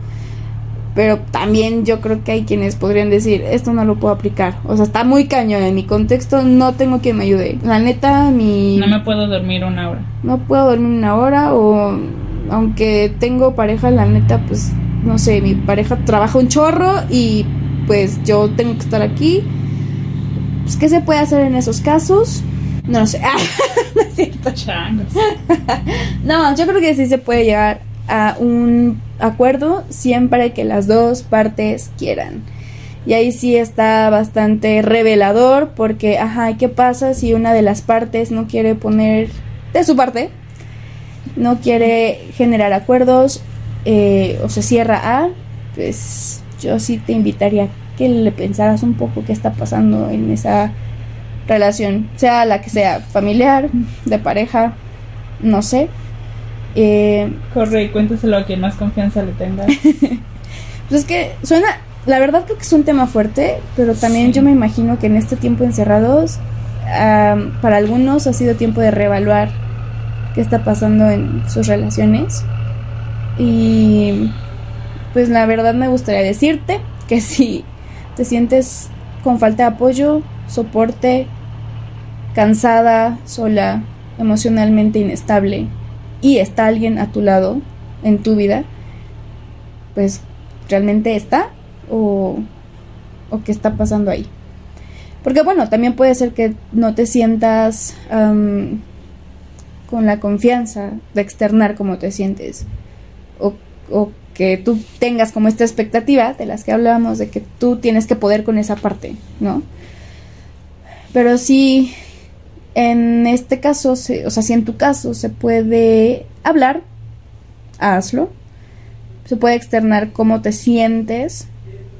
pero también yo creo que hay quienes podrían decir, esto no lo puedo aplicar. O sea, está muy cañón. En mi contexto no tengo quien me ayude. La neta, mi... No me puedo dormir una hora. No puedo dormir una hora o aunque tengo pareja, la neta, pues, no sé, mi pareja trabaja un chorro y pues yo tengo que estar aquí. Pues, ¿qué se puede hacer en esos casos? No lo sé. no es cierto. no, yo creo que sí se puede llegar a un acuerdo siempre que las dos partes quieran. Y ahí sí está bastante revelador porque, ajá, ¿qué pasa si una de las partes no quiere poner de su parte? No quiere generar acuerdos eh, o se cierra a, pues yo sí te invitaría que le pensaras un poco qué está pasando en esa relación, sea la que sea, familiar, de pareja, no sé, eh, Corre y cuéntaselo a quien más confianza le tenga. pues es que suena, la verdad creo que es un tema fuerte, pero también yo me imagino que en este tiempo encerrados, para algunos ha sido tiempo de reevaluar qué está pasando en sus relaciones. Y pues la verdad me gustaría decirte que si te sientes con falta de apoyo, soporte, cansada, sola, emocionalmente inestable, y está alguien a tu lado en tu vida, pues realmente está o, o qué está pasando ahí. Porque bueno, también puede ser que no te sientas con la confianza de externar cómo te sientes. O, o, que tú tengas como esta expectativa de las que hablábamos, de que tú tienes que poder con esa parte, ¿no? Pero sí, en este caso, o sea, si en tu caso se puede hablar, hazlo. Se puede externar cómo te sientes,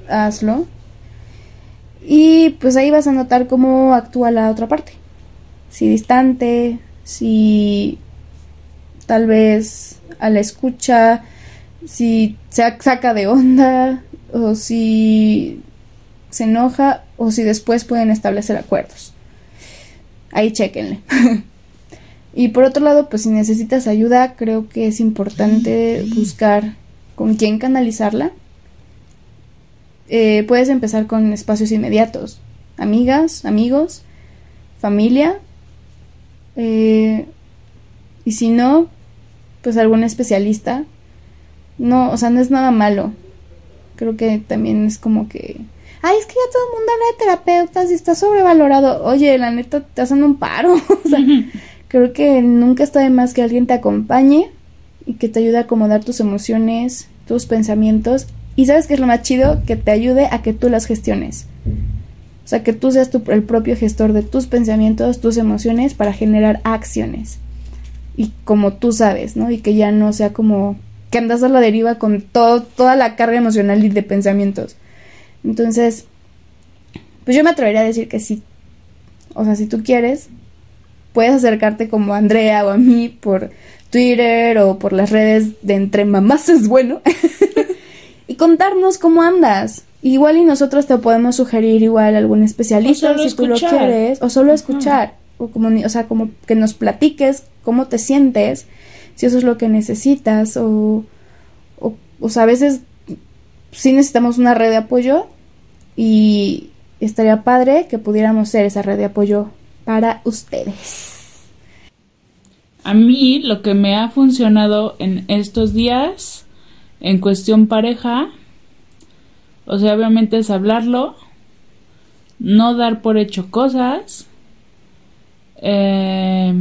hazlo. Y pues ahí vas a notar cómo actúa la otra parte. Si distante, si tal vez a la escucha, si se saca de onda o si se enoja o si después pueden establecer acuerdos. Ahí chequenle. y por otro lado, pues si necesitas ayuda, creo que es importante buscar con quién canalizarla. Eh, puedes empezar con espacios inmediatos, amigas, amigos, familia. Eh, y si no, pues algún especialista. No, o sea, no es nada malo. Creo que también es como que ay, es que ya todo el mundo habla de terapeutas y está sobrevalorado. Oye, la neta, te hacen un paro. o sea, creo que nunca está de más que alguien te acompañe y que te ayude a acomodar tus emociones, tus pensamientos. Y sabes qué es lo más chido? Que te ayude a que tú las gestiones. O sea, que tú seas el propio gestor de tus pensamientos, tus emociones para generar acciones. Y como tú sabes, ¿no? Y que ya no sea como que andas a la deriva con todo, toda la carga emocional y de pensamientos. Entonces, pues yo me atrevería a decir que sí. O sea, si tú quieres, puedes acercarte como a Andrea o a mí por Twitter o por las redes de Entre Mamás es bueno y contarnos cómo andas. Igual y nosotros te podemos sugerir igual algún especialista si tú lo quieres o solo escuchar o como o sea, como que nos platiques cómo te sientes, si eso es lo que necesitas o o, o sea, a veces sí necesitamos una red de apoyo y estaría padre que pudiéramos ser esa red de apoyo para ustedes. A mí lo que me ha funcionado en estos días en cuestión pareja, o sea, obviamente es hablarlo, no dar por hecho cosas, eh,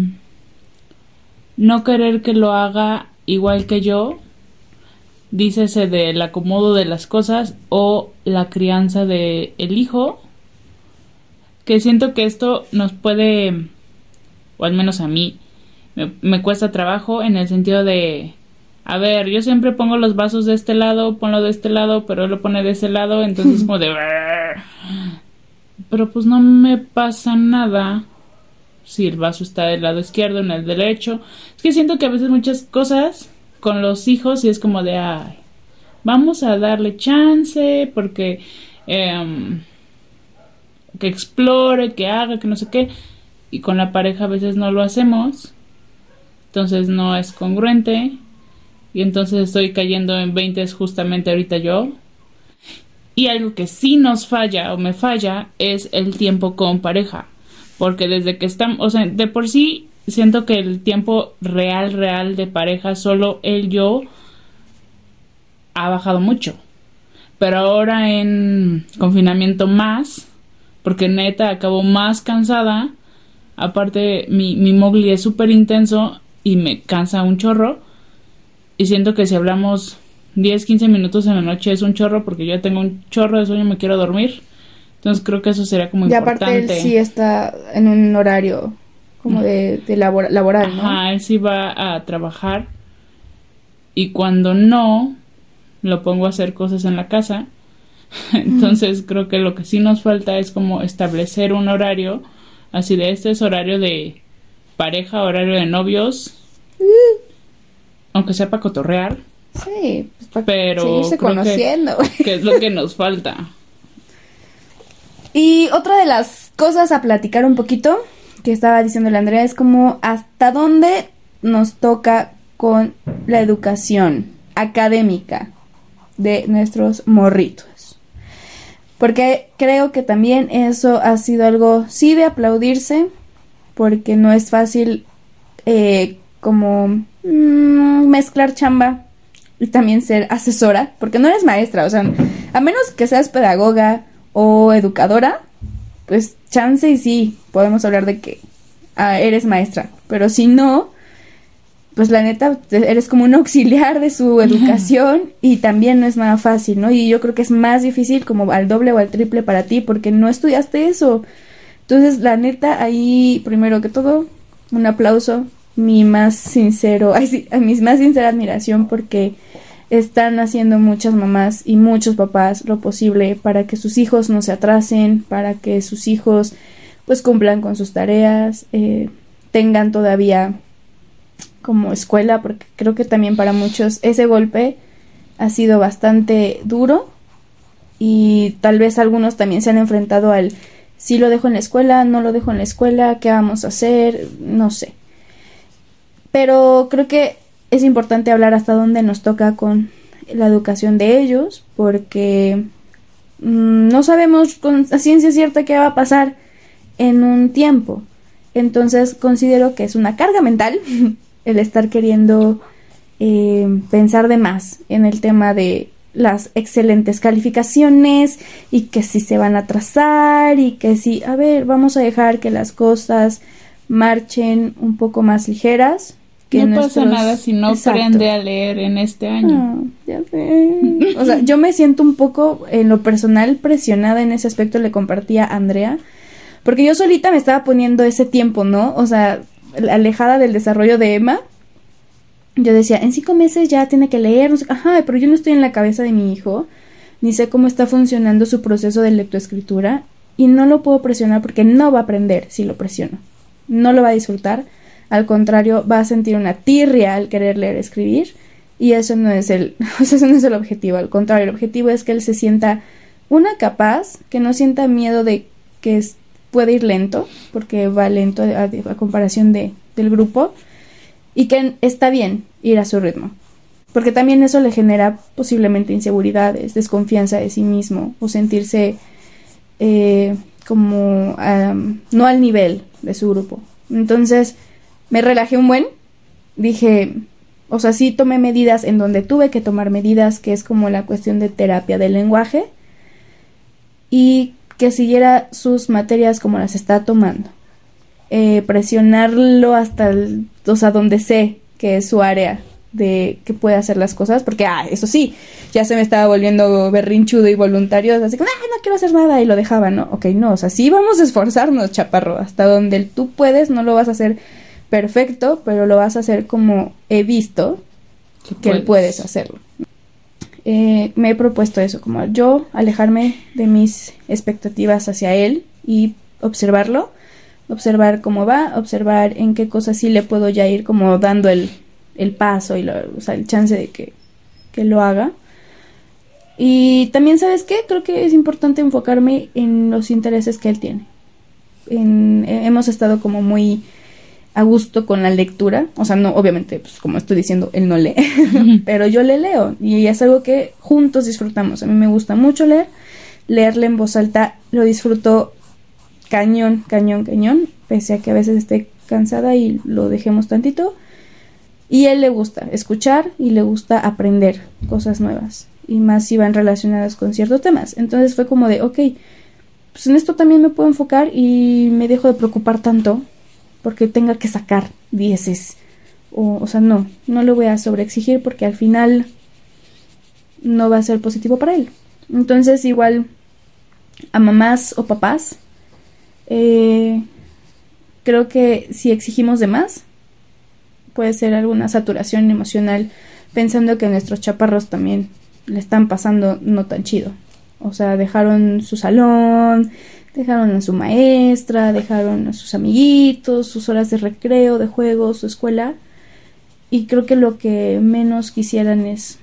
no querer que lo haga igual que yo, dícese del acomodo de las cosas o la crianza de el hijo que siento que esto nos puede o al menos a mí me, cuesta trabajo en el sentido de a ver, yo siempre pongo los vasos de este lado, ponlo de este lado, pero él lo pone de ese lado, entonces como de... Pero pues no me pasa nada si el vaso está del lado izquierdo, en el derecho. Es que siento que a veces muchas cosas con los hijos y es como de, ay, vamos a darle chance porque em, que explore, que haga, que no sé qué. Y con la pareja a veces no lo hacemos. Entonces no es congruente. Y entonces estoy cayendo en 20 justamente ahorita yo. Y algo que sí nos falla o me falla es el tiempo con pareja. Porque desde que estamos, o sea, de por sí siento que el tiempo real, real de pareja, solo él, yo, ha bajado mucho. Pero ahora en confinamiento más, porque neta acabo más cansada. Aparte, mi, mi mogli es súper intenso y me cansa un chorro. Y siento que si hablamos 10, 15 minutos en la noche es un chorro porque yo ya tengo un chorro de sueño y me quiero dormir. Entonces creo que eso sería como y importante. Y aparte él sí está en un horario como de, de laboral, ¿no? Ajá, él sí va a trabajar y cuando no, lo pongo a hacer cosas en la casa. Entonces creo que lo que sí nos falta es como establecer un horario, así de este es horario de pareja, horario de novios, aunque sea para cotorrear. Sí, pues pero seguirse conociendo. que es lo que nos falta. Y otra de las cosas a platicar un poquito que estaba diciendo la Andrea es como hasta dónde nos toca con la educación académica de nuestros morritos. Porque creo que también eso ha sido algo sí de aplaudirse, porque no es fácil eh, como mm, mezclar chamba y también ser asesora, porque no eres maestra, o sea, a menos que seas pedagoga o educadora, pues chance y sí, podemos hablar de que ah, eres maestra, pero si no, pues la neta, eres como un auxiliar de su educación y también no es nada fácil, ¿no? Y yo creo que es más difícil como al doble o al triple para ti porque no estudiaste eso. Entonces, la neta, ahí, primero que todo, un aplauso mi más sincero, ay, sí, a mi más sincera admiración porque están haciendo muchas mamás y muchos papás lo posible para que sus hijos no se atrasen, para que sus hijos pues cumplan con sus tareas, eh, tengan todavía como escuela, porque creo que también para muchos ese golpe ha sido bastante duro y tal vez algunos también se han enfrentado al si lo dejo en la escuela, no lo dejo en la escuela, qué vamos a hacer, no sé. Pero creo que es importante hablar hasta dónde nos toca con la educación de ellos, porque mm, no sabemos con ciencia cierta qué va a pasar en un tiempo. Entonces considero que es una carga mental el estar queriendo eh, pensar de más en el tema de las excelentes calificaciones y que si se van a trazar y que si, a ver, vamos a dejar que las cosas marchen un poco más ligeras. Que no pasa nada si no aprende a leer en este año. Ah, ya sé. o sea, yo me siento un poco en lo personal presionada en ese aspecto, le compartía a Andrea, porque yo solita me estaba poniendo ese tiempo, ¿no? O sea, alejada del desarrollo de Emma, yo decía, en cinco meses ya tiene que leer, no sé, ajá, pero yo no estoy en la cabeza de mi hijo, ni sé cómo está funcionando su proceso de lectoescritura, y no lo puedo presionar porque no va a aprender si lo presiono. No lo va a disfrutar, al contrario, va a sentir una tirria al querer leer, escribir, y eso no es el, eso no es el objetivo, al contrario, el objetivo es que él se sienta una capaz, que no sienta miedo de que puede ir lento, porque va lento a, comparación de, del grupo, y que está bien ir a su ritmo. Porque también eso le genera posiblemente inseguridades, desconfianza de sí mismo o sentirse eh, como no al nivel de su grupo. Entonces me relajé un buen, dije, o sea, sí tomé medidas en donde tuve que tomar medidas, que es como la cuestión de terapia del lenguaje, y que siguiera sus materias como las está tomando. Eh, presionarlo hasta el, o sea, donde sé que es su área de que puede hacer las cosas, porque, ah, eso sí, ya se me estaba volviendo berrinchudo y voluntario, así que, ah, no quiero hacer nada y lo dejaba, ¿no? Ok, no, o sea, sí vamos a esforzarnos, chaparro, hasta donde tú puedes, no lo vas a hacer perfecto, pero lo vas a hacer como he visto que puedes, puedes hacerlo. Eh, me he propuesto eso, como yo alejarme de mis expectativas hacia él y observarlo observar cómo va, observar en qué cosas sí le puedo ya ir como dando el, el paso y o sea, el chance de que, que lo haga. Y también, ¿sabes qué? Creo que es importante enfocarme en los intereses que él tiene. En, hemos estado como muy a gusto con la lectura, o sea, no, obviamente, pues como estoy diciendo, él no lee, pero yo le leo y es algo que juntos disfrutamos. A mí me gusta mucho leer, leerle en voz alta lo disfruto cañón, cañón, cañón, pese a que a veces esté cansada y lo dejemos tantito. Y a él le gusta escuchar y le gusta aprender cosas nuevas. Y más si van relacionadas con ciertos temas. Entonces fue como de, ok, pues en esto también me puedo enfocar y me dejo de preocupar tanto porque tenga que sacar dieces. O, o sea, no, no le voy a sobreexigir porque al final no va a ser positivo para él. Entonces igual a mamás o papás eh, creo que si exigimos de más, puede ser alguna saturación emocional pensando que nuestros chaparros también le están pasando no tan chido. O sea, dejaron su salón, dejaron a su maestra, dejaron a sus amiguitos, sus horas de recreo, de juego, su escuela. Y creo que lo que menos quisieran es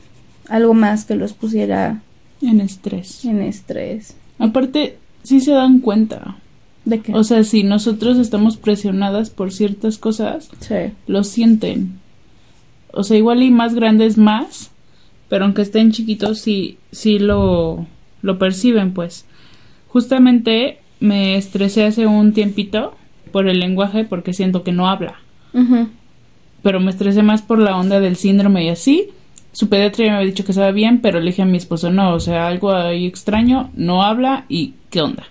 algo más que los pusiera en estrés. En estrés. Aparte, sí se dan cuenta. O sea, si nosotros estamos presionadas por ciertas cosas, lo sienten. O sea, igual y más grandes más, pero aunque estén chiquitos, sí, sí lo, lo perciben, pues. Justamente me estresé hace un tiempito por el lenguaje porque siento que no habla. Pero me estresé más por la onda del síndrome y así. Su pediatra me había dicho que estaba bien, pero le dije a mi esposo, no, o sea, algo ahí extraño, no habla y ¿qué onda?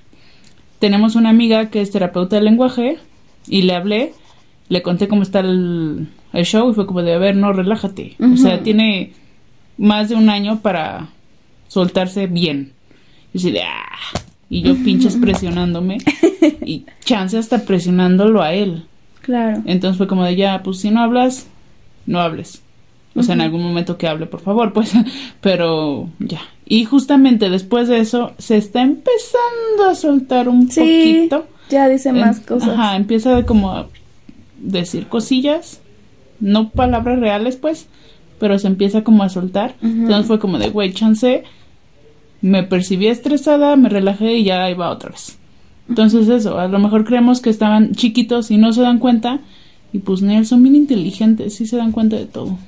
tenemos una amiga que es terapeuta de lenguaje y le hablé, le conté cómo está el, show y fue como de, a ver, no, relájate. O sea, tiene más de un año para soltarse bien. Y así de, ah", y yo pinches presionándome y chance hasta presionándolo a él. Claro. Entonces fue como de ya, pues si no hablas, no hables. O sea, en algún momento que hable, por favor, pues, pero ya. Y justamente después de eso se está empezando a soltar un Sí, poquito. ya dice más cosas. Ajá, empieza como a decir cosillas, no palabras reales, pues, pero se empieza como a soltar. Entonces fue como de, güey, chance, me percibí estresada, me relajé y ya iba otra vez. Entonces eso, a lo mejor creemos que estaban chiquitos y no se dan cuenta, y pues Nel son bien inteligentes, sí se dan cuenta de todo.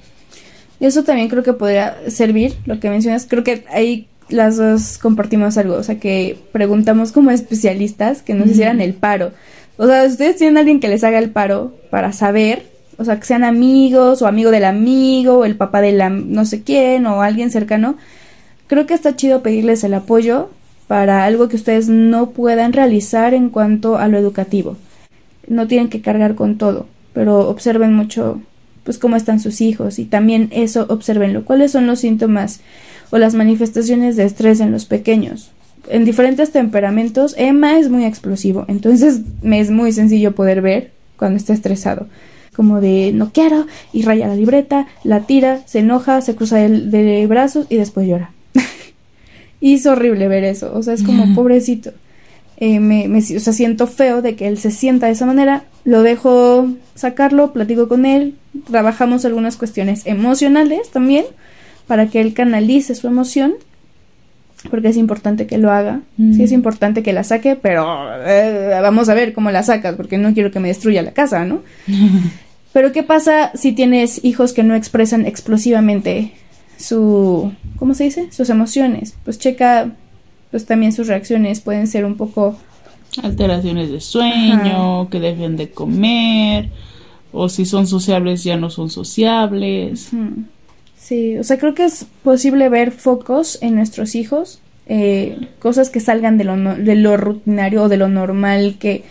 Y Eso también creo que podría servir, lo que mencionas. Creo que ahí las dos compartimos algo, o sea, que preguntamos como especialistas que nos hicieran el paro. O sea, ustedes tienen a alguien que les haga el paro para saber, o sea, que sean amigos o amigo del amigo o el papá de la no sé quién o alguien cercano. Creo que está chido pedirles el apoyo para algo que ustedes no puedan realizar en cuanto a lo educativo. No tienen que cargar con todo, pero observen mucho pues cómo están sus hijos y también eso observenlo. ¿Cuáles son los síntomas o las manifestaciones de estrés en los pequeños? En diferentes temperamentos, Emma es muy explosivo, entonces me es muy sencillo poder ver cuando está estresado. Como de no quiero y raya la libreta, la tira, se enoja, se cruza de, de brazos y después llora. Y es horrible ver eso, o sea, es como pobrecito. Eh, me, me- o sea, siento feo de que él se sienta de esa manera, lo dejo sacarlo, platico con él, trabajamos algunas cuestiones emocionales también para que él canalice su emoción, porque es importante que lo haga, Mm. sí es importante que la saque, pero eh, vamos a ver cómo la sacas, porque no quiero que me destruya la casa, ¿no? Pero ¿qué pasa si tienes hijos que no expresan explosivamente su, ¿cómo se dice? Sus emociones. Pues checa, pues también sus reacciones pueden ser un poco, Alteraciones de sueño, que dejen de comer, o si son sociables ya no son sociables. sí, o sea, creo que es posible ver focos en nuestros hijos, eh, cosas que salgan de lo, no- de lo rutinario o de lo normal que,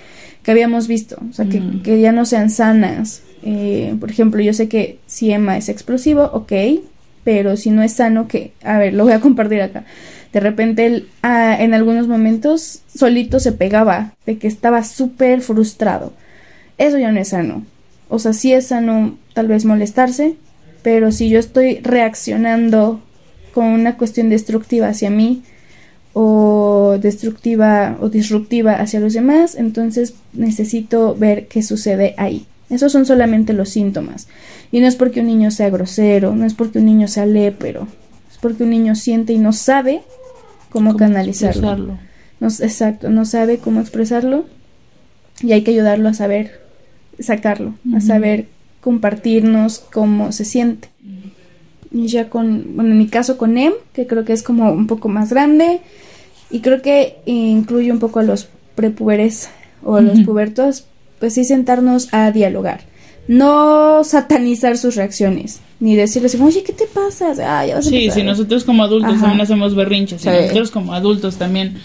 que habíamos visto, o sea, que, Mm. que ya no sean sanas. Eh, por ejemplo, yo sé que si Emma es explosivo, ok, pero si no es sano, que, a ver, lo voy a compartir acá. De repente, él, ah, en algunos momentos, solito se pegaba, de que estaba súper frustrado. Eso ya no es sano. O sea, sí es sano tal vez molestarse, pero si yo estoy reaccionando con una cuestión destructiva hacia mí o destructiva o disruptiva hacia los demás, entonces necesito ver qué sucede ahí. Esos son solamente los síntomas. Y no es porque un niño sea grosero, no es porque un niño sea lépero, es porque un niño siente y no sabe cómo, canalizarlo. expresarlo. No, exacto, no sabe cómo expresarlo y hay que ayudarlo a saber sacarlo, a saber compartirnos cómo se siente. Y ya con, bueno, en mi caso con Em, que creo que es como un poco más grande y creo que incluye un poco a los prepuberes o a los pubertos, pues sí sentarnos a dialogar. No satanizar sus reacciones, ni decirles, oye, ¿qué te pasa? Ah, ya vas a Sí, empezar". si nosotros como adultos Ajá. también hacemos berrinches, si Sí. nosotros como adultos también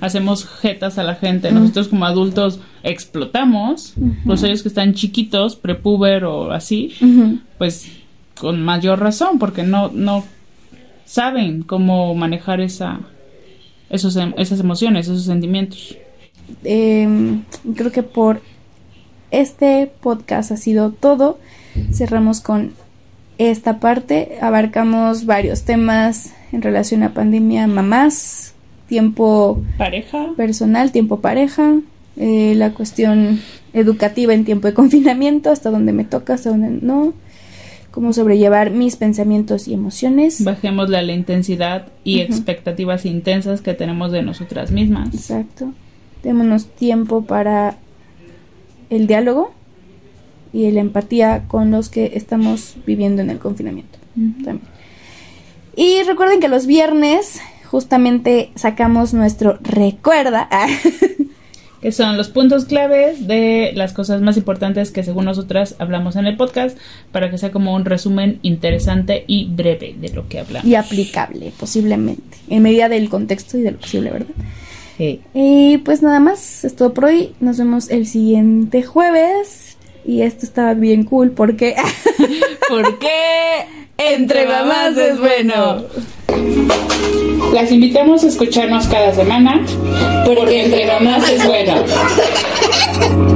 hacemos jetas a la gente, nosotros como adultos explotamos, Ujú. pues ellos que están chiquitos, prepuber o así, pues con mayor razón, porque no, no saben cómo manejar esa, esos, em- esas emociones, esos sentimientos. Em, creo que por este podcast ha sido todo. Cerramos con esta parte. Abarcamos varios temas en relación a pandemia, mamás, tiempo Pareja, personal, tiempo pareja, eh, la cuestión educativa en tiempo de confinamiento, hasta donde me toca, hasta donde no, cómo sobrellevar mis pensamientos y emociones. bajémosle a la intensidad y expectativas intensas que tenemos de nosotras mismas. Exacto. Démonos tiempo para el diálogo y la empatía con los que estamos viviendo en el confinamiento. También. Y recuerden que los viernes justamente sacamos nuestro recuerda. que son los puntos claves de las cosas más importantes que según nosotras hablamos en el podcast para que sea como un resumen interesante y breve de lo que hablamos. y aplicable, posiblemente, en medida del contexto y de lo posible, ¿verdad? Sí. Y pues nada más, es todo por hoy. Nos vemos el siguiente jueves. Y esto estaba bien cool porque ¿Por qué Entre mamás es bueno? Las invitamos a escucharnos cada semana porque entre mamás es bueno.